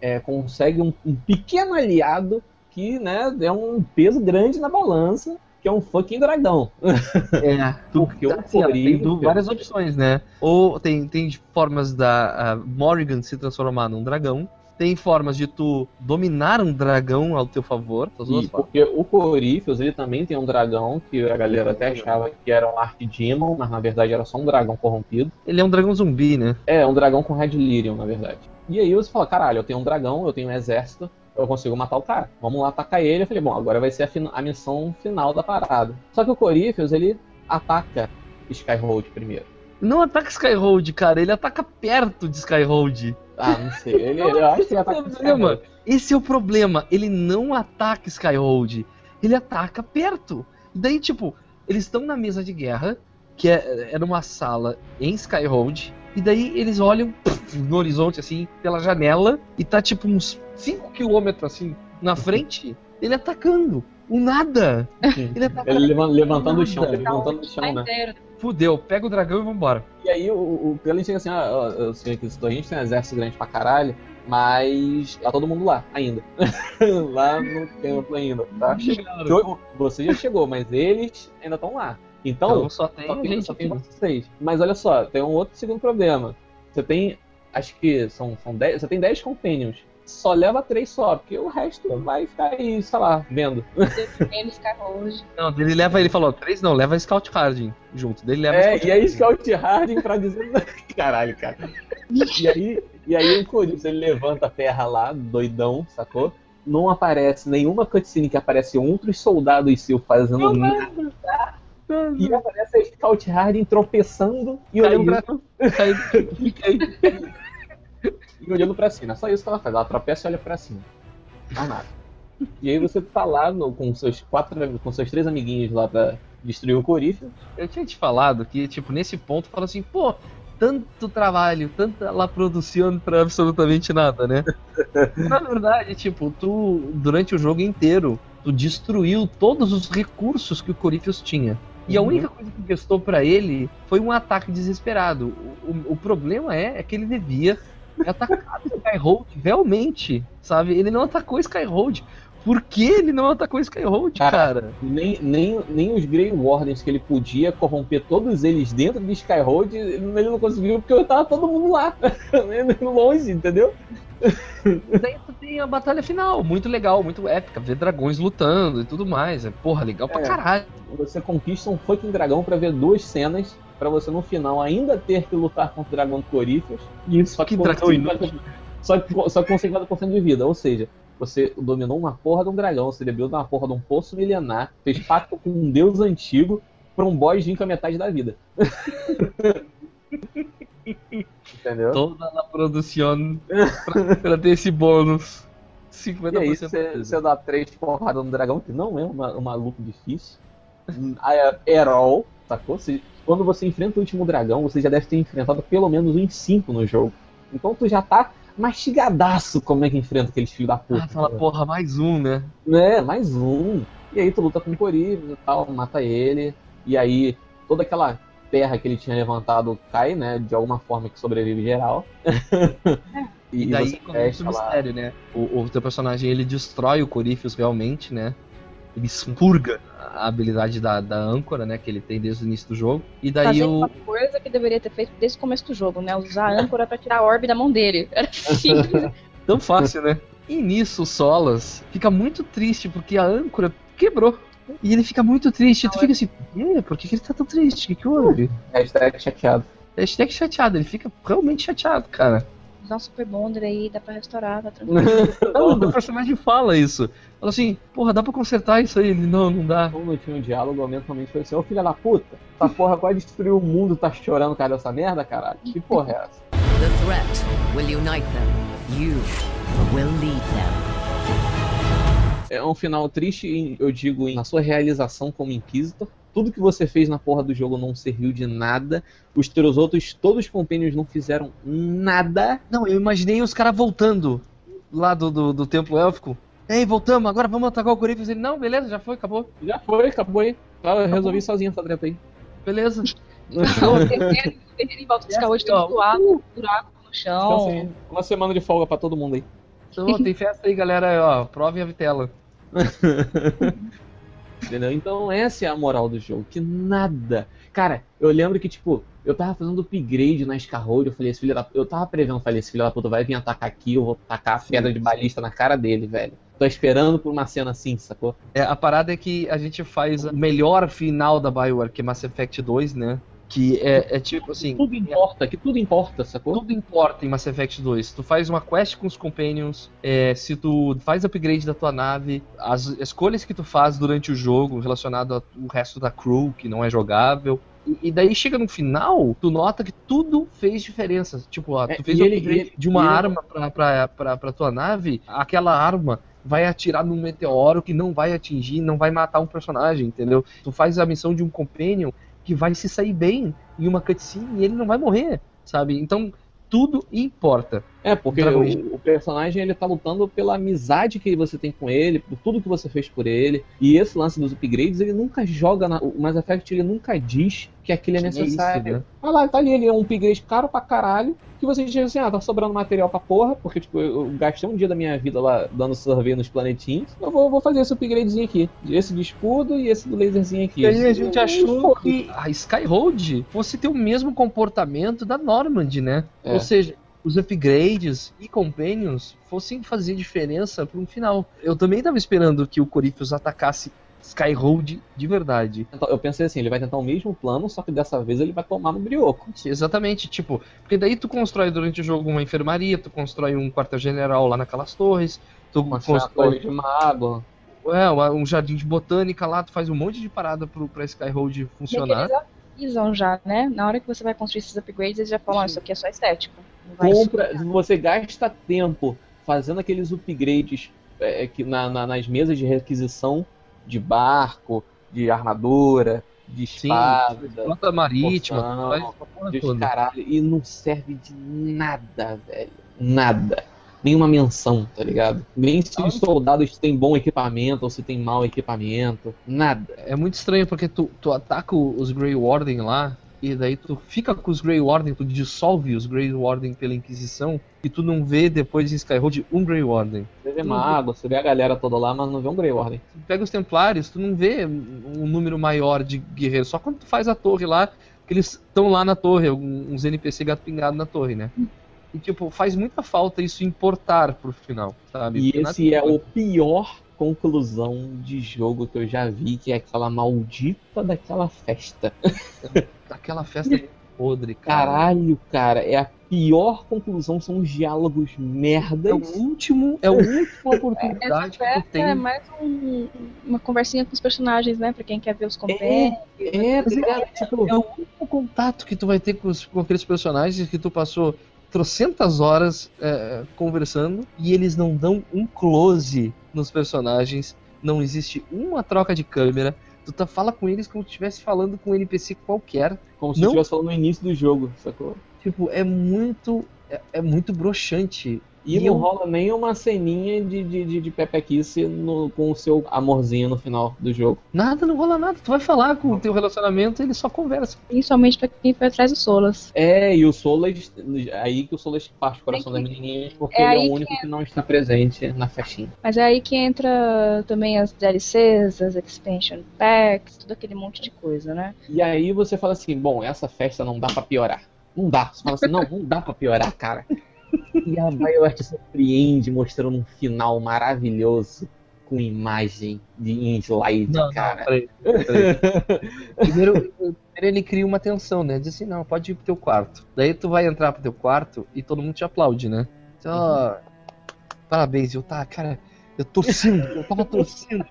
é, consegue um, um, pequeno aliado que né, é um peso grande na balança, que é um fucking dragão. É, porque tá, o assim, tem várias opções, né? Ou tem, tem formas da Morrigan se transformar num dragão, tem formas de tu dominar um dragão ao teu favor. E, porque o Corífios, ele também tem um dragão que a galera até achava que era um Archdemon, mas na verdade era só um dragão corrompido. Ele é um dragão zumbi, né? É, um dragão com Red Lyrium, na verdade. E aí você fala, caralho, eu tenho um dragão, eu tenho um exército, eu consigo matar o cara. Vamos lá atacar ele. Eu falei, bom, agora vai ser a, a missão final da parada. Só que o Corífios, ele ataca Skyhold primeiro. Não ataca Skyhold, cara, ele ataca perto de Skyhold. Ah, não sei. Ele, eu acho que ele ataca problema. Esse é o problema. Ele não ataca Skyhold. Ele ataca perto. E daí, tipo, eles estão na mesa de guerra, que é, é numa sala em Skyhold. E daí eles olham no horizonte, assim, pela janela, e tá tipo uns 5 km assim na frente, ele atacando. O nada. Ele, atacando. ele levantando o chão, levantando o chão, né? Fudeu, pega o dragão e vambora. E aí o, o Krillin chega assim, ah, eu sei que a gente tem um exército grande pra caralho, mas tá todo mundo lá ainda. lá no templo ainda, tá? Chegaram. Você já chegou, mas eles ainda estão lá. Então, então só tem, só tem, gente só tem vocês. Mas olha só, tem um outro segundo problema. Você tem, acho que são, são dez, você tem 10 companions. Só leva três só, porque o resto vai ficar aí, sei lá, vendo. Não, ele leva, ele falou, três não, leva Scout Harding junto. Dele leva é, Scout e aí Scout Harding pra dizer. Caralho, cara. E aí, e aí o Corinthians ele levanta a terra lá, doidão, sacou? Não aparece nenhuma cutscene que aparece outros soldados seu fazendo nada. E aparece a Scout Harding tropeçando e olhando pra. Aí. e olhando pra cima. É só isso que ela faz. Ela tropeça e olha pra cima. Não nada. E aí você tá lá no, com seus quatro, com seus três amiguinhos lá pra destruir o Corífero. Eu tinha te falado que, tipo, nesse ponto, fala assim, pô, tanto trabalho, tanta lá produção pra absolutamente nada, né? Na verdade, tipo, tu, durante o jogo inteiro, tu destruiu todos os recursos que o Corífios tinha. E uhum. a única coisa que restou para ele foi um ataque desesperado. O, o, o problema é, é, que ele devia atacar o Skyhold realmente, sabe? Ele não atacou Skyhold. Por que ele não atacou Skyhold, cara? cara? Nem, nem, nem os Grey Wardens que ele podia corromper todos eles dentro de Skyhold, ele não conseguiu porque tava todo mundo lá, longe, entendeu? Daí tu tem a batalha final, muito legal, muito épica, ver dragões lutando e tudo mais. É, porra, legal é, pra caralho. Você conquista um fucking dragão para ver duas cenas, para você no final ainda ter que lutar contra o dragão de Coríferos. Isso, só que, dragão inútil. Só que, só que com 50% de vida, ou seja, você dominou uma porra de um dragão, você bebeu uma porra de um poço milenar, fez pacto com um deus antigo pra um boss vir com a metade da vida. Entendeu? Toda a produção pra, pra, ter esse bônus. 50% e aí você, dá três porradas no dragão, que não é uma, uma luta difícil. Herol, sacou? Se, quando você enfrenta o último dragão, você já deve ter enfrentado pelo menos uns 5 no jogo. Então tu já tá mastigadaço como é que enfrenta aqueles filhos da puta. Ah, fala, porra, mais um, né? É, mais um. E aí tu luta com o Corivus e tal, mata ele. E aí toda aquela terra que ele tinha levantado cai, né? De alguma forma que sobrevive geral. e, e daí começa o mistério, né? O, o teu personagem ele destrói o Corífios realmente, né? Ele expurga a habilidade da, da âncora, né? Que ele tem desde o início do jogo. E daí Fazer o. uma coisa que deveria ter feito desde o começo do jogo, né? Usar a âncora pra tirar a orbe da mão dele. Era simples. Tão fácil, né? E nisso o Solas fica muito triste porque a âncora quebrou. E ele fica muito triste. Não, tu fica assim, por que, que ele tá tão triste? O que, que houve? Hashtag chateado. Hashtag chateado, ele fica realmente chateado, cara. Usar um Super Bonder aí, dá pra restaurar, tá tranquilo. não, o personagem fala isso. Fala assim, porra, dá pra consertar isso aí? Ele, não, não dá. Como não tinha um diálogo, mentalmente foi assim, ô filha da puta, essa porra quase destruiu o mundo, tá chorando cara dessa merda, caralho? Que porra é essa? The threat will unite them. You will lead them é um final triste, eu digo, na sua realização como Inquisitor. Tudo que você fez na porra do jogo não serviu de nada. Os teus outros, todos os compêndios não fizeram nada. Não, eu imaginei os caras voltando lá do, do, do templo élfico. Ei, voltamos, agora vamos atacar o Corinthians. Ele, não, beleza, já foi, acabou. Já foi, acabou aí. Eu resolvi sozinho essa treta aí. Beleza. Em volta zoado, buraco no chão. Assim, uma semana de folga pra todo mundo aí. Então, tem festa aí, galera. Ó, provem a vitela. Entendeu? Então essa é a moral do jogo, que nada. Cara, eu lembro que, tipo, eu tava fazendo upgrade na Scarroad, eu falei, esse filho da Eu tava prevendo, falei, esse filho da puta vai vir atacar aqui, eu vou tacar a pedra de balista na cara dele, velho. Tô esperando por uma cena assim, sacou? É, a parada é que a gente faz o melhor final da Bioware, que é Mass Effect 2, né? Que é, é, tipo assim. Tudo importa, que tudo importa, sacou? Tudo importa em Mass Effect 2. Tu faz uma quest com os Companions, é, se tu faz upgrade da tua nave, as escolhas que tu faz durante o jogo relacionado ao resto da crew, que não é jogável. E, daí chega no final, tu nota que tudo fez diferença. Tipo, ó, tu é, fez um upgrade ele, de uma ele... arma pra, pra, pra, pra tua nave, aquela arma vai atirar num meteoro que não vai atingir, não vai matar um personagem, entendeu? Tu faz a missão de um companion que vai se sair bem em uma cutscene e ele não vai morrer, sabe? Então, tudo importa. É, porque o, o, personagem ele tá lutando pela amizade que você tem com ele, por tudo que você fez por ele. E esse lance dos upgrades, ele nunca joga na, o Mass Effect ele nunca diz que aquilo é necessário. Isso, né? Olha lá, tá ali, ele é um upgrade caro pra caralho, que você diz assim, ah, tá sobrando material pra porra, porque tipo, eu gastei um dia da minha vida lá dando survey nos planetinhos, eu vou, vou fazer esse upgradezinho aqui. Esse de escudo e esse do laserzinho aqui. E aí a gente achou que a Skyroad fosse ter o mesmo comportamento da Normand, né? É. Ou seja, os upgrades e companions fossem fazer diferença para um final. Eu também estava esperando que o Corypheus atacasse Skyroad de verdade. Então, eu pensei assim, ele vai tentar o mesmo plano, só que dessa vez ele vai tomar no brioco. Exatamente, tipo, porque daí tu constrói durante o jogo uma enfermaria, tu constrói um quartel-general lá naquelas torres, tu uma constrói de mago. É, um jardim de botânica lá, tu faz um monte de parada pro, pra Skyroad funcionar. E avisam já, né? Na hora que você vai construir esses upgrades, eles já falam, oh, isso aqui é só estético. Compra, você gasta tempo fazendo aqueles upgrades é, que na, na, nas mesas de requisição de barco, de armadura, de espada, frota marítima, poção, de caralho, e não serve de nada, velho. Nada. Nenhuma menção, tá ligado? Nem se os soldados têm bom equipamento ou se tem mau equipamento. Nada. É muito estranho porque tu, tu ataca os Grey Warden lá e daí tu fica com os Grey Warden, tu dissolve os Grey Warden pela Inquisição e tu não vê depois em Skyroad um Grey Warden. Você vê mago, você vê a galera toda lá, mas não vê um Grey Warden. Tu pega os Templários, tu não vê um número maior de guerreiros, só quando tu faz a torre lá, que eles estão lá na torre, uns NPC gato pingado na torre, né? E tipo, faz muita falta isso importar pro final, sabe? E Porque esse é o pior conclusão de jogo que eu já vi, que é aquela maldita daquela festa. Aquela festa é podre, cara. Caralho, cara, é a pior conclusão, são os diálogos merdas. É o último, é a última oportunidade que tem. É mais um, uma conversinha com os personagens, né? Pra quem quer ver os compêndios. É, é, é, tipo, é o único contato que tu vai ter com, os, com aqueles personagens que tu passou trocentas horas é, conversando e eles não dão um close nos personagens, não existe uma troca de câmera, tu tá, fala com eles como se estivesse falando com um NPC qualquer. Como se estivesse falando no início do jogo, sacou? Tipo, é muito. É, é muito broxante. E, e não eu... rola nem uma ceninha de, de, de, de pepequice no, com o seu amorzinho no final do jogo. Nada, não rola nada. Tu vai falar com o teu relacionamento e ele só conversa. Principalmente pra quem foi atrás do Solas. É, e o Solas, aí que o Solas parte o coração das menininhas, porque é ele é o único que, que, não está presente na festinha. Mas é aí que entra também as DLCs, as expansion packs, tudo aquele monte de coisa, né? E aí você fala assim, bom, essa festa não dá pra piorar. Não dá. Você fala assim, não, não dá pra piorar, cara. E a BioWare surpreende mostrando um final maravilhoso com imagem de em slide, não, cara. Não, peraí, peraí. primeiro, ele cria uma tensão, né? Diz assim, não, pode ir pro teu quarto. Daí tu vai entrar pro teu quarto e todo mundo te aplaude, né? Então, uhum. parabéns, eu tá, cara, eu torcendo, eu tava torcendo.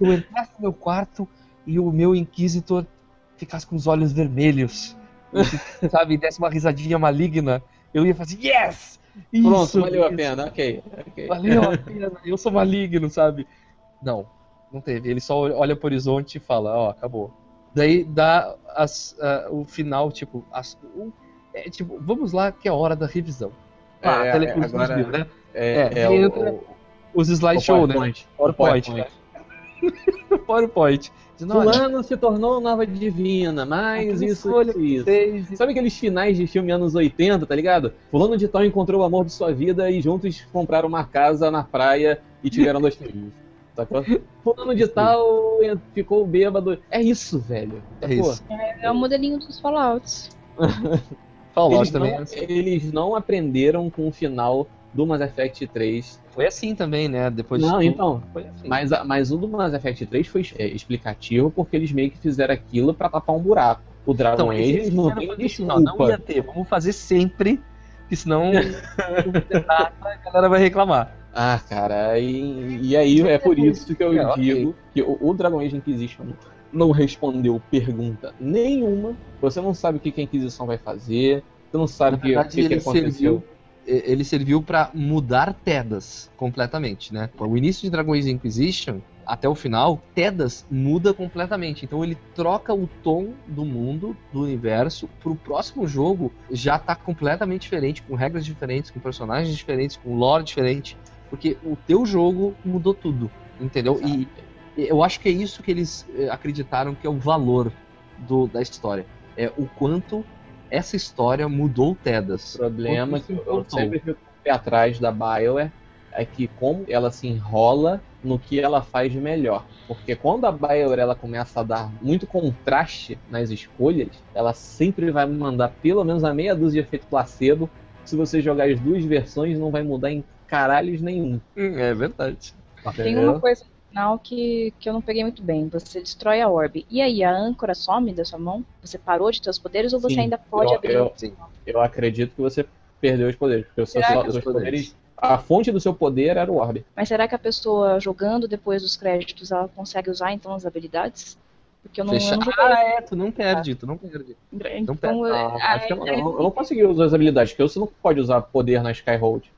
Eu entrasse no meu quarto e o meu Inquisitor ficasse com os olhos vermelhos. E, sabe, desse uma risadinha maligna. Eu ia fazer, yes! Pronto, isso, valeu isso. a pena, ok. okay. Valeu a pena, eu sou maligno, sabe? Não, não teve. Ele só olha pro horizonte e fala, ó, oh, acabou. Daí dá as, uh, o final, tipo, as, um, é, tipo, vamos lá que é a hora da revisão. Ah, é, é, agora, viu, né? É, é, é o, os slideshow, né? PowerPoint. PowerPoint. PowerPoint. Fulano se tornou nova divina, mas isso, isso, isso. Sabe aqueles finais de filme anos 80, tá ligado? Fulano de tal encontrou o amor de sua vida e juntos compraram uma casa na praia e tiveram dois filhos. Sacou? Fulano de tal ficou bêbado. É isso, velho. É isso. É, é o modelinho dos Fallouts. Fallout eles também. Não, é assim. Eles não aprenderam com o final do Mass Effect 3. Foi assim também, né? Depois Não, então. Assim. Mas, mas o do Mass Effect 3 foi é, explicativo porque eles meio que fizeram aquilo para tapar um buraco. O Dragon então, Age não tem desculpa. Não, não ia ter. Vamos fazer sempre, que senão a galera vai reclamar. Ah, cara, e, e aí é por isso que eu é, digo okay. que o, o Dragon Age Inquisition não respondeu pergunta nenhuma. Você não sabe o que a Inquisição vai fazer, você não sabe o que, que, que aconteceu. Serviu ele serviu para mudar Tedas completamente, né? O início de Dragon Age Inquisition até o final, Tedas muda completamente. Então ele troca o tom do mundo, do universo, pro próximo jogo já tá completamente diferente, com regras diferentes, com personagens diferentes, com lore diferente. Porque o teu jogo mudou tudo, entendeu? E eu acho que é isso que eles eh, acreditaram que é o valor do, da história. É o quanto essa história mudou o Tedas. O problema é que eu sempre fico atrás da BioWare é que como ela se enrola no que ela faz de melhor. Porque quando a BioWare ela começa a dar muito contraste nas escolhas, ela sempre vai mandar pelo menos a meia dúzia de efeito placebo. Se você jogar as duas versões, não vai mudar em caralhos nenhum. Hum, é verdade. Tem uma coisa final que, que eu não peguei muito bem. Você destrói a orbe. E aí, a âncora some da sua mão? Você parou de ter os poderes ou você sim, ainda pode eu, abrir? Eu, eu acredito que você perdeu os poderes. Porque os seus, poderes? poderes a fonte do seu poder era o orbe. Mas será que a pessoa jogando depois dos créditos ela consegue usar então as habilidades? Porque eu não, Fecha... eu não Ah, é, tu não perde, tu não perde. Então, não perde. Ah, eu, eu, eu, não consegui usar as habilidades, porque você não pode usar poder na Skyhold.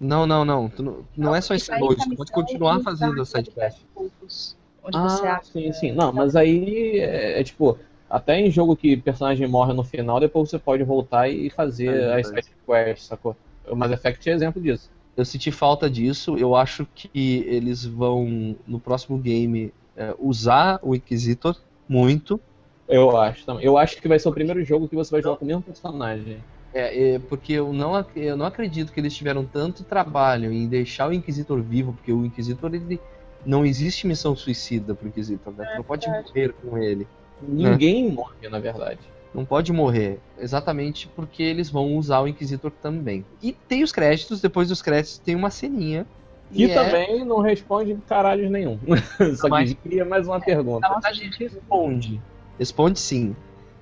Não, não, não. Tu não, não é só tu pode continuar fazendo a sidequest. Onde ah, você acha. Sim, sim. Não, mas aí é, é, tipo, até em jogo que personagem morre no final, depois você pode voltar e fazer é, as sidequests, sacou? O Mass Effect é exemplo disso. Eu senti falta disso. Eu acho que eles vão, no próximo game, é, usar o Inquisitor muito. Eu acho também. Eu acho que vai ser o primeiro jogo que você vai jogar com o mesmo personagem. É, é, porque eu não, eu não acredito que eles tiveram tanto trabalho em deixar o Inquisitor vivo, porque o Inquisitor ele não existe missão suicida pro Inquisitor, né? Tu não pode morrer com ele. Ninguém né? morre, na verdade não pode morrer. Exatamente porque eles vão usar o Inquisitor também. E tem os créditos, depois dos créditos tem uma ceninha. Que é... também não responde caralho nenhum. Só que cria mais uma pergunta. A gente responde. Responde sim.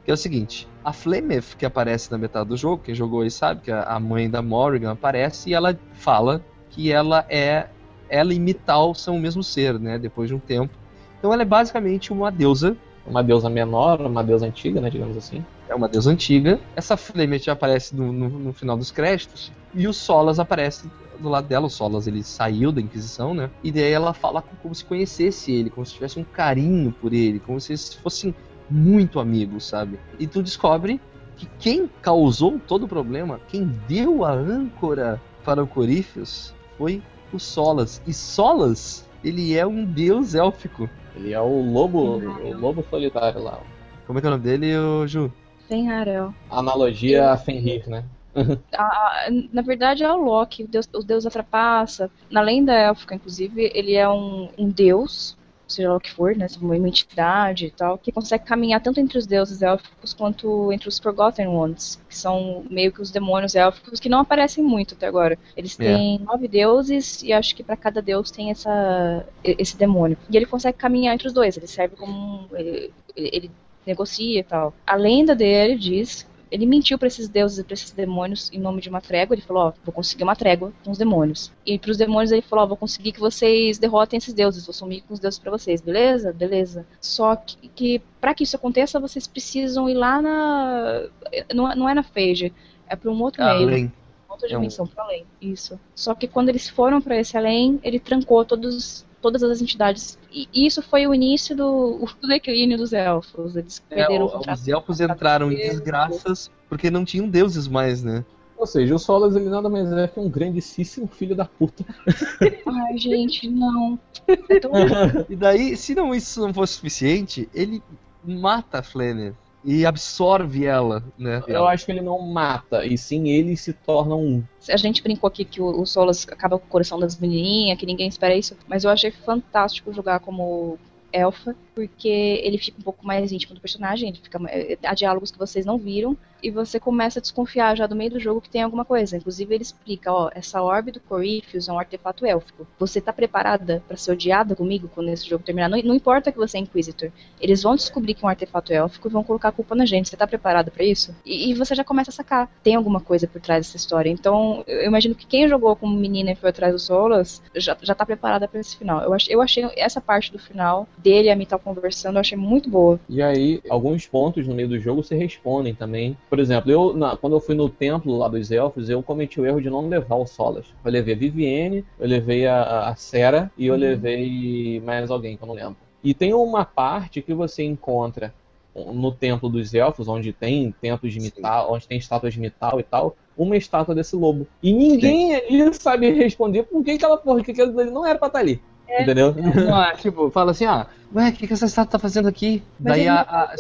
É o seguinte: a Flemeth, que aparece na metade do jogo, quem jogou aí sabe que a mãe da Morrigan aparece e ela fala que ela é. Ela e Mital são o mesmo ser, né? Depois de um tempo. Então ela é basicamente uma deusa uma deusa menor, uma deusa antiga, né, digamos assim. É uma deusa antiga. Essa Flamet aparece no, no, no, final dos créditos e o Solas aparece do lado dela. O Solas ele saiu da Inquisição, né? E daí ela fala como se conhecesse ele, como se tivesse um carinho por ele, como se eles fossem muito amigos, sabe? E tu descobre que quem causou todo o problema, quem deu a âncora para o Corífios foi o Solas. E Solas, ele é um deus élfico. Ele é o lobo, o lobo solitário lá. Como é que é o nome dele, Ju? Fenrarel. Analogia a Fenrir, né? na verdade é o Loki, o deus, o deus da trapaça. Na lenda élfica, inclusive, ele é um, um deus seja lá o que for, né, uma entidade e tal, que consegue caminhar tanto entre os deuses élficos quanto entre os Forgotten Ones, que são meio que os demônios élficos que não aparecem muito até agora. Eles é. têm nove deuses e acho que para cada deus tem essa, esse demônio. E ele consegue caminhar entre os dois, ele serve como um, ele, ele negocia e tal. A lenda dele diz ele mentiu para esses deuses e para esses demônios em nome de uma trégua. Ele falou: Ó, vou conseguir uma trégua com os demônios. E para os demônios ele falou: Ó, vou conseguir que vocês derrotem esses deuses. Vou sumir com os deuses para vocês, beleza? Beleza. Só que, que para que isso aconteça, vocês precisam ir lá na. Não, não é na Feige, é para um outro além. meio. Outra dimensão, é um... para além. Isso. Só que quando eles foram para esse além, ele trancou todos todas as entidades. E isso foi o início do, do declínio dos elfos. Eles é, perderam é, o, Os elfos entraram em desgraças porque não tinham deuses mais, né? Ou seja, o Solas ele nada mais é que um grandíssimo filho da puta. Ai, gente, não. e daí, se não isso não fosse suficiente, ele mata a Flanner e absorve ela, né? Eu acho que ele não mata, e sim ele se torna um. A gente brincou aqui que o, o Solas acaba com o coração das menininhas, que ninguém espera isso, mas eu achei fantástico jogar como elfa, porque ele fica um pouco mais íntimo do personagem, ele fica, há diálogos que vocês não viram, e você começa a desconfiar já do meio do jogo que tem alguma coisa. Inclusive ele explica, ó, essa orbe do Corypheus é um artefato élfico. Você tá preparada para ser odiada comigo quando esse jogo terminar? Não, não, importa que você é Inquisitor. Eles vão descobrir que é um artefato élfico e vão colocar a culpa na gente. Você tá preparada para isso? E, e, você já começa a sacar. Tem alguma coisa por trás dessa história. Então, eu imagino que quem jogou como menina e foi atrás do Solas já, já tá preparada para esse final. Eu, ach, eu achei essa parte do final dele a Mital conversando, eu achei muito boa. E aí, alguns pontos no meio do jogo se respondem também. Por exemplo, eu na, quando eu fui no templo lá dos elfos, eu cometi o erro de não levar o Solas. Eu levei a Vivienne, eu levei a, a Sera e eu uhum. levei mais alguém que eu não lembro. E tem uma parte que você encontra no templo dos elfos, onde tem templos de metal, onde tem estátuas de metal e tal, uma estátua desse lobo. E ninguém ali sabe responder por que aquela porra, que aquilo não era pra estar tá ali. É. Entendeu? Não, é, tipo, fala assim, ah, ué, o que, que essa estátua tá fazendo aqui? Mas Daí a, a,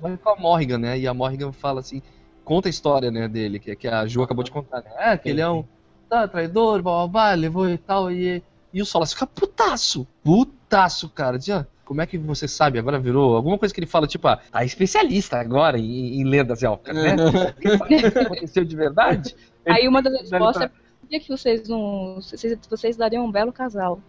vai com a Morrigan, né? E a Morrigan fala assim, conta a história, né, dele, que, que a Ju acabou de contar, né? É, que ele é um tá, traidor, blá, blá, blá, levou e tal, e, e o Solas fica putaço, putaço, cara, dizia, como é que você sabe? Agora virou alguma coisa que ele fala, tipo, ah, tá especialista agora em, em lendas élficas, né? o que aconteceu de verdade? Aí uma das respostas é por que vocês não. Vocês, vocês dariam um belo casal.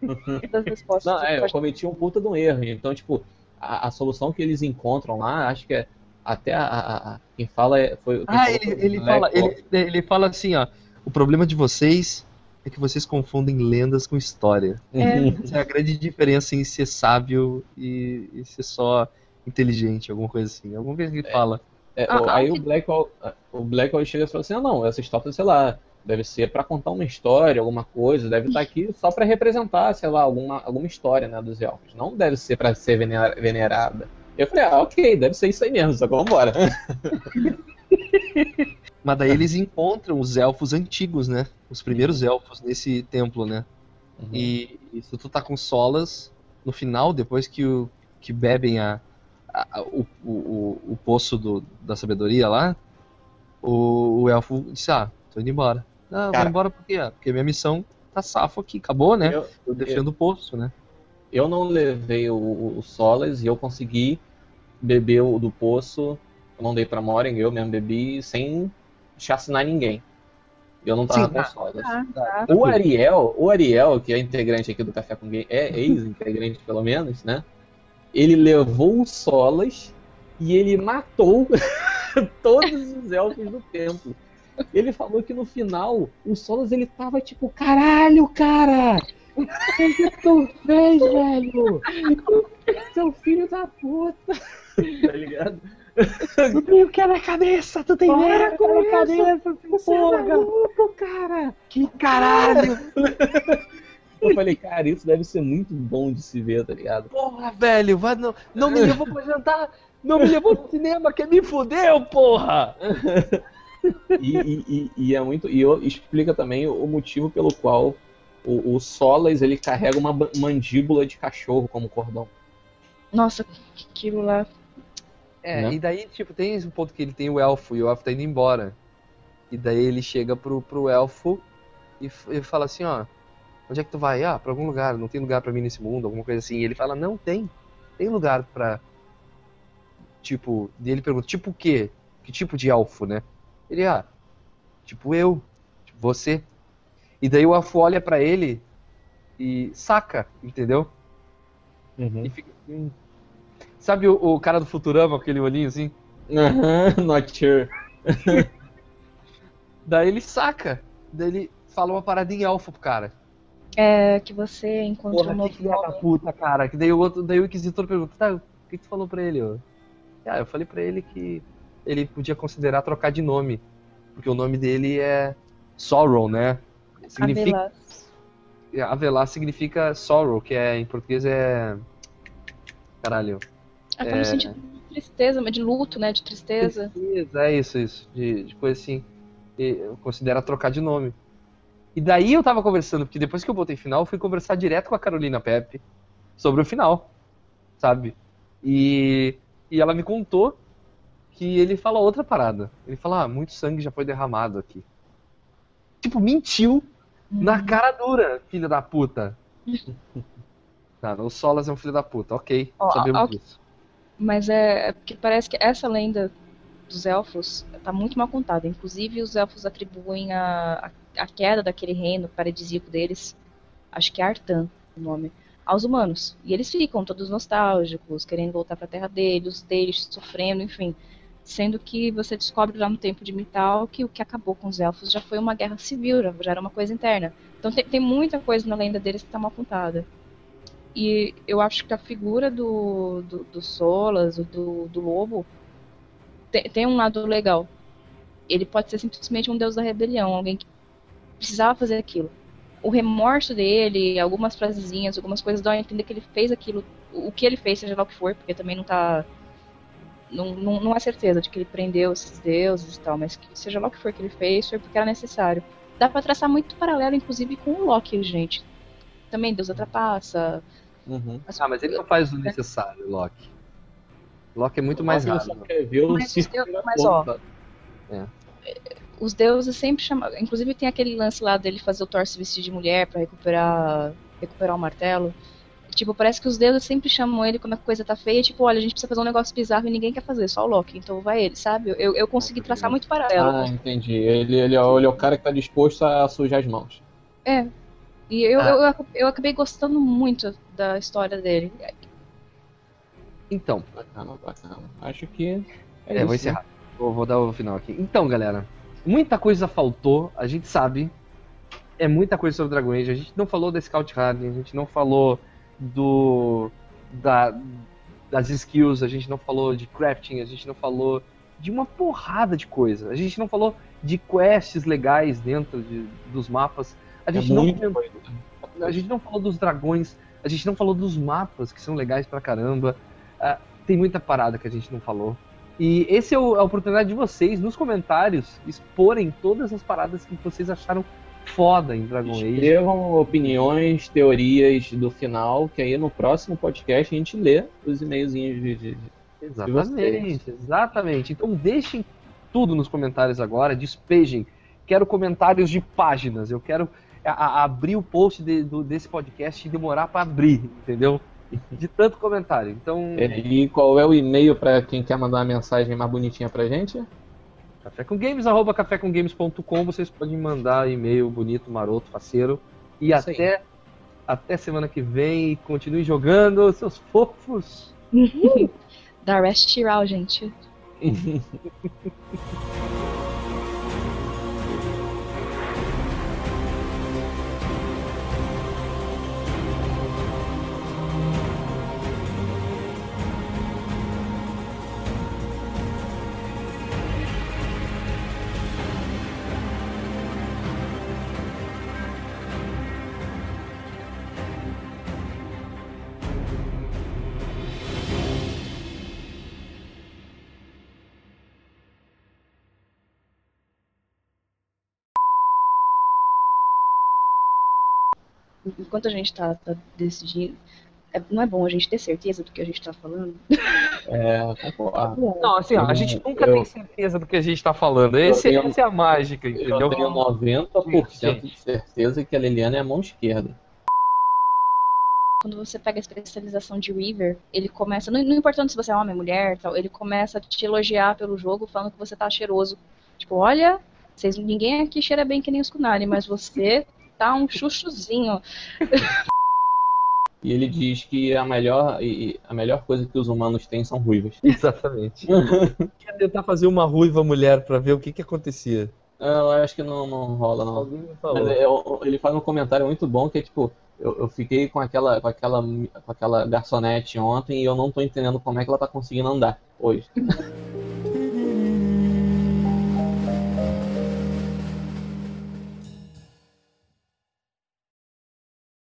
das respostas. Não, é, eu cometi um puta de um erro. Então, tipo, a, a, solução que eles encontram lá, acho que é até a, a, a quem fala é, foi. Ah, ele, ele, fala, ele, ele fala assim, ó. O problema de vocês é que vocês confundem lendas com história. É. Essa é a grande diferença em ser sábio e, e ser só inteligente, alguma coisa assim. Alguma coisa que ele é. fala. É, ah, aí o Blackwell, o Blackwell chega e fala assim, ah não, essa história, sei lá, deve ser para contar uma história, alguma coisa, deve estar tá aqui só para representar, sei lá, alguma, alguma história né, dos elfos. Não deve ser para ser venerada. Eu falei, ah, ok, deve ser isso aí mesmo, só que vambora. Mas daí eles encontram os elfos antigos, né? Os primeiros elfos nesse templo, né? Uhum. E, e, se tu tá com solas, no final, depois que, o, que bebem a, a, o, o, o, poço do, da sabedoria lá, o, o elfo disse, ah, tô indo embora. Não, Cara, vou embora por quê? Porque minha missão tá safo aqui, acabou, né? Eu, eu defendo eu, o poço, né? Eu não levei o, o Solas e eu consegui beber o do poço. Eu não dei pra Moren, eu mesmo bebi sem chacinar ninguém. Eu não tava Sim, com Solas. Ah, tá. O Ariel, o Ariel, que é integrante aqui do Café com Game, é ex-integrante pelo menos, né? Ele levou o Solas e ele matou todos os elfos do templo. Ele falou que no final o Solas ele tava tipo, caralho, cara! O que tu fez, velho? Seu filho da puta! Tá ligado? Tu tem o que na cabeça? Tu tem com na cabeça, Você é maluco, cara! Que caralho! Eu falei, cara, isso deve ser muito bom de se ver, tá ligado? Porra, velho, vai, não, não me levou pra jantar, não me levou pro cinema, que me fudeu, porra! E, e, e, é muito. E explica também o motivo pelo qual o, o Solas ele carrega uma mandíbula de cachorro como cordão. Nossa, aquilo lá. É, né? e daí, tipo, tem esse ponto que ele tem o elfo e o elfo tá indo embora. E daí ele chega pro, pro elfo e, e fala assim, ó. Onde é que tu vai? Ah, pra algum lugar, não tem lugar para mim nesse mundo, alguma coisa assim. E ele fala, não, tem. Tem lugar pra. Tipo, e ele pergunta, tipo o quê? Que tipo de elfo, né? Ele, ah, tipo eu, tipo você. E daí o Afu olha pra ele e saca, entendeu? Uhum. E fica assim. Sabe o, o, cara do Futurama, aquele olhinho assim? Aham, not sure. daí ele saca. Daí ele fala uma parada em elfo pro cara. É, que você encontrou Porra, um novo que da puta, cara. Que daí o, outro, daí o Inquisitor pergunta, tá, o que tu falou pra ele? Ó? Ah, eu falei pra ele que ele podia considerar trocar de nome. Porque o nome dele é Sorrow, né? Significa... Avelar. Avelar significa sorrow, que é, em português é. Caralho. É, no sentido de tristeza, mas de luto, né? De tristeza. Tristeza, é isso, isso. De, de coisa assim. E, considera trocar de nome. E daí eu tava conversando, porque depois que eu botei final, eu fui conversar direto com a Carolina Pepe sobre o final, sabe? E, e ela me contou que ele fala outra parada. Ele fala, ah, muito sangue já foi derramado aqui. Tipo, mentiu uhum. na cara dura, filho da puta. tá, o Solas é um filho da puta, ok, oh, sabemos okay. disso. Mas é, é porque parece que essa lenda dos elfos está muito mal contada. Inclusive, os elfos atribuem a, a, a, queda daquele reino paradisíaco deles, acho que é Artan o nome, aos humanos. E eles ficam todos nostálgicos, querendo voltar para a terra deles, os deles sofrendo, enfim sendo que você descobre lá no tempo de Mital que o que acabou com os elfos já foi uma guerra civil, já era uma coisa interna. Então tem, tem muita coisa na lenda deles que está mal contada. E eu acho que a figura do, do, do Solas, do, do Lobo, tem, tem um lado legal. Ele pode ser simplesmente um deus da rebelião, alguém que precisava fazer aquilo. O remorso dele, algumas frasezinhas, algumas coisas dão a entender que ele fez aquilo, o que ele fez, seja lá o que for, porque também não tá. Não, não, não é certeza de que ele prendeu esses deuses e tal, mas que seja lá o que for que ele fez, foi porque era necessário. Dá pra traçar muito paralelo, inclusive, com o Loki, gente. Também Deus da trapaça. Uhum. Ah, mas ele não faz o necessário, Loki. Loki é muito mais rápido. Mas, mas ó, é. os deuses sempre chamam. Inclusive tem aquele lance lá dele fazer o Thor se vestir de mulher para recuperar recuperar o martelo. Tipo, parece que os deuses sempre chamam ele quando a coisa tá feia, tipo, olha, a gente precisa fazer um negócio bizarro e ninguém quer fazer, só o Loki, então vai ele, sabe? Eu, eu consegui traçar muito paralelo. Ah, entendi. Ele, ele, é, ele é o cara que tá disposto a sujar as mãos. É. E eu, ah. eu, eu, acabei gostando muito da história dele. Então. Bacana, bacana. Acho que. É, é isso, vou encerrar. Né? Vou, vou, dar o final aqui. Então, galera, muita coisa faltou, a gente sabe. É muita coisa sobre Dragon Age. A gente não falou da Scout Harden, a gente não falou do. Da, das skills, a gente não falou de crafting, a gente não falou de uma porrada de coisa. A gente não falou de quests legais dentro de, dos mapas. A gente, é não, a gente não falou dos dragões, a gente não falou dos mapas que são legais pra caramba. Uh, tem muita parada que a gente não falou. E esse é a oportunidade de vocês, nos comentários, exporem todas as paradas que vocês acharam foda em Dragon Age. Escrevam opiniões, teorias do final, que aí no próximo podcast a gente lê os e-mailzinhos de, de, Exatamente, de exatamente. Então deixem tudo nos comentários agora, despejem. Quero comentários de páginas, eu quero a, a abrir o post de, do, desse podcast e demorar para abrir, entendeu? de tanto comentário. Então. E qual é o e-mail para quem quer mandar uma mensagem mais bonitinha pra gente? Café com Games, arroba cafécomgames.com. Vocês podem mandar e-mail bonito, maroto, faceiro. E Isso até, aí. até semana que vem. Continue jogando, seus fofos. da Rest Tiral, gente. enquanto a gente está tá decidindo, é, não é bom a gente ter certeza do que a gente está falando. É, concordo. Não, assim, ó, a gente nunca eu, tem certeza do que a gente está falando. Esse, tenho, essa é a mágica, entendeu? Eu tenho 90% de certeza que a Liliana é a mão esquerda. Quando você pega a especialização de Weaver, ele começa, não, não importando se você é homem, mulher, tal, ele começa a te elogiar pelo jogo, falando que você tá cheiroso. Tipo, olha, vocês, ninguém aqui cheira bem que nem os Kunari, mas você tá um chuchuzinho. E ele diz que a melhor, a melhor coisa que os humanos têm são ruivas. Exatamente. Quer tentar fazer uma ruiva mulher para ver o que que acontecia. Eu acho que não, não rola, não. Mas é, ele faz um comentário muito bom que é tipo, eu, eu, fiquei com aquela, com, aquela, com aquela garçonete ontem e eu não tô entendendo como é que ela tá conseguindo andar hoje.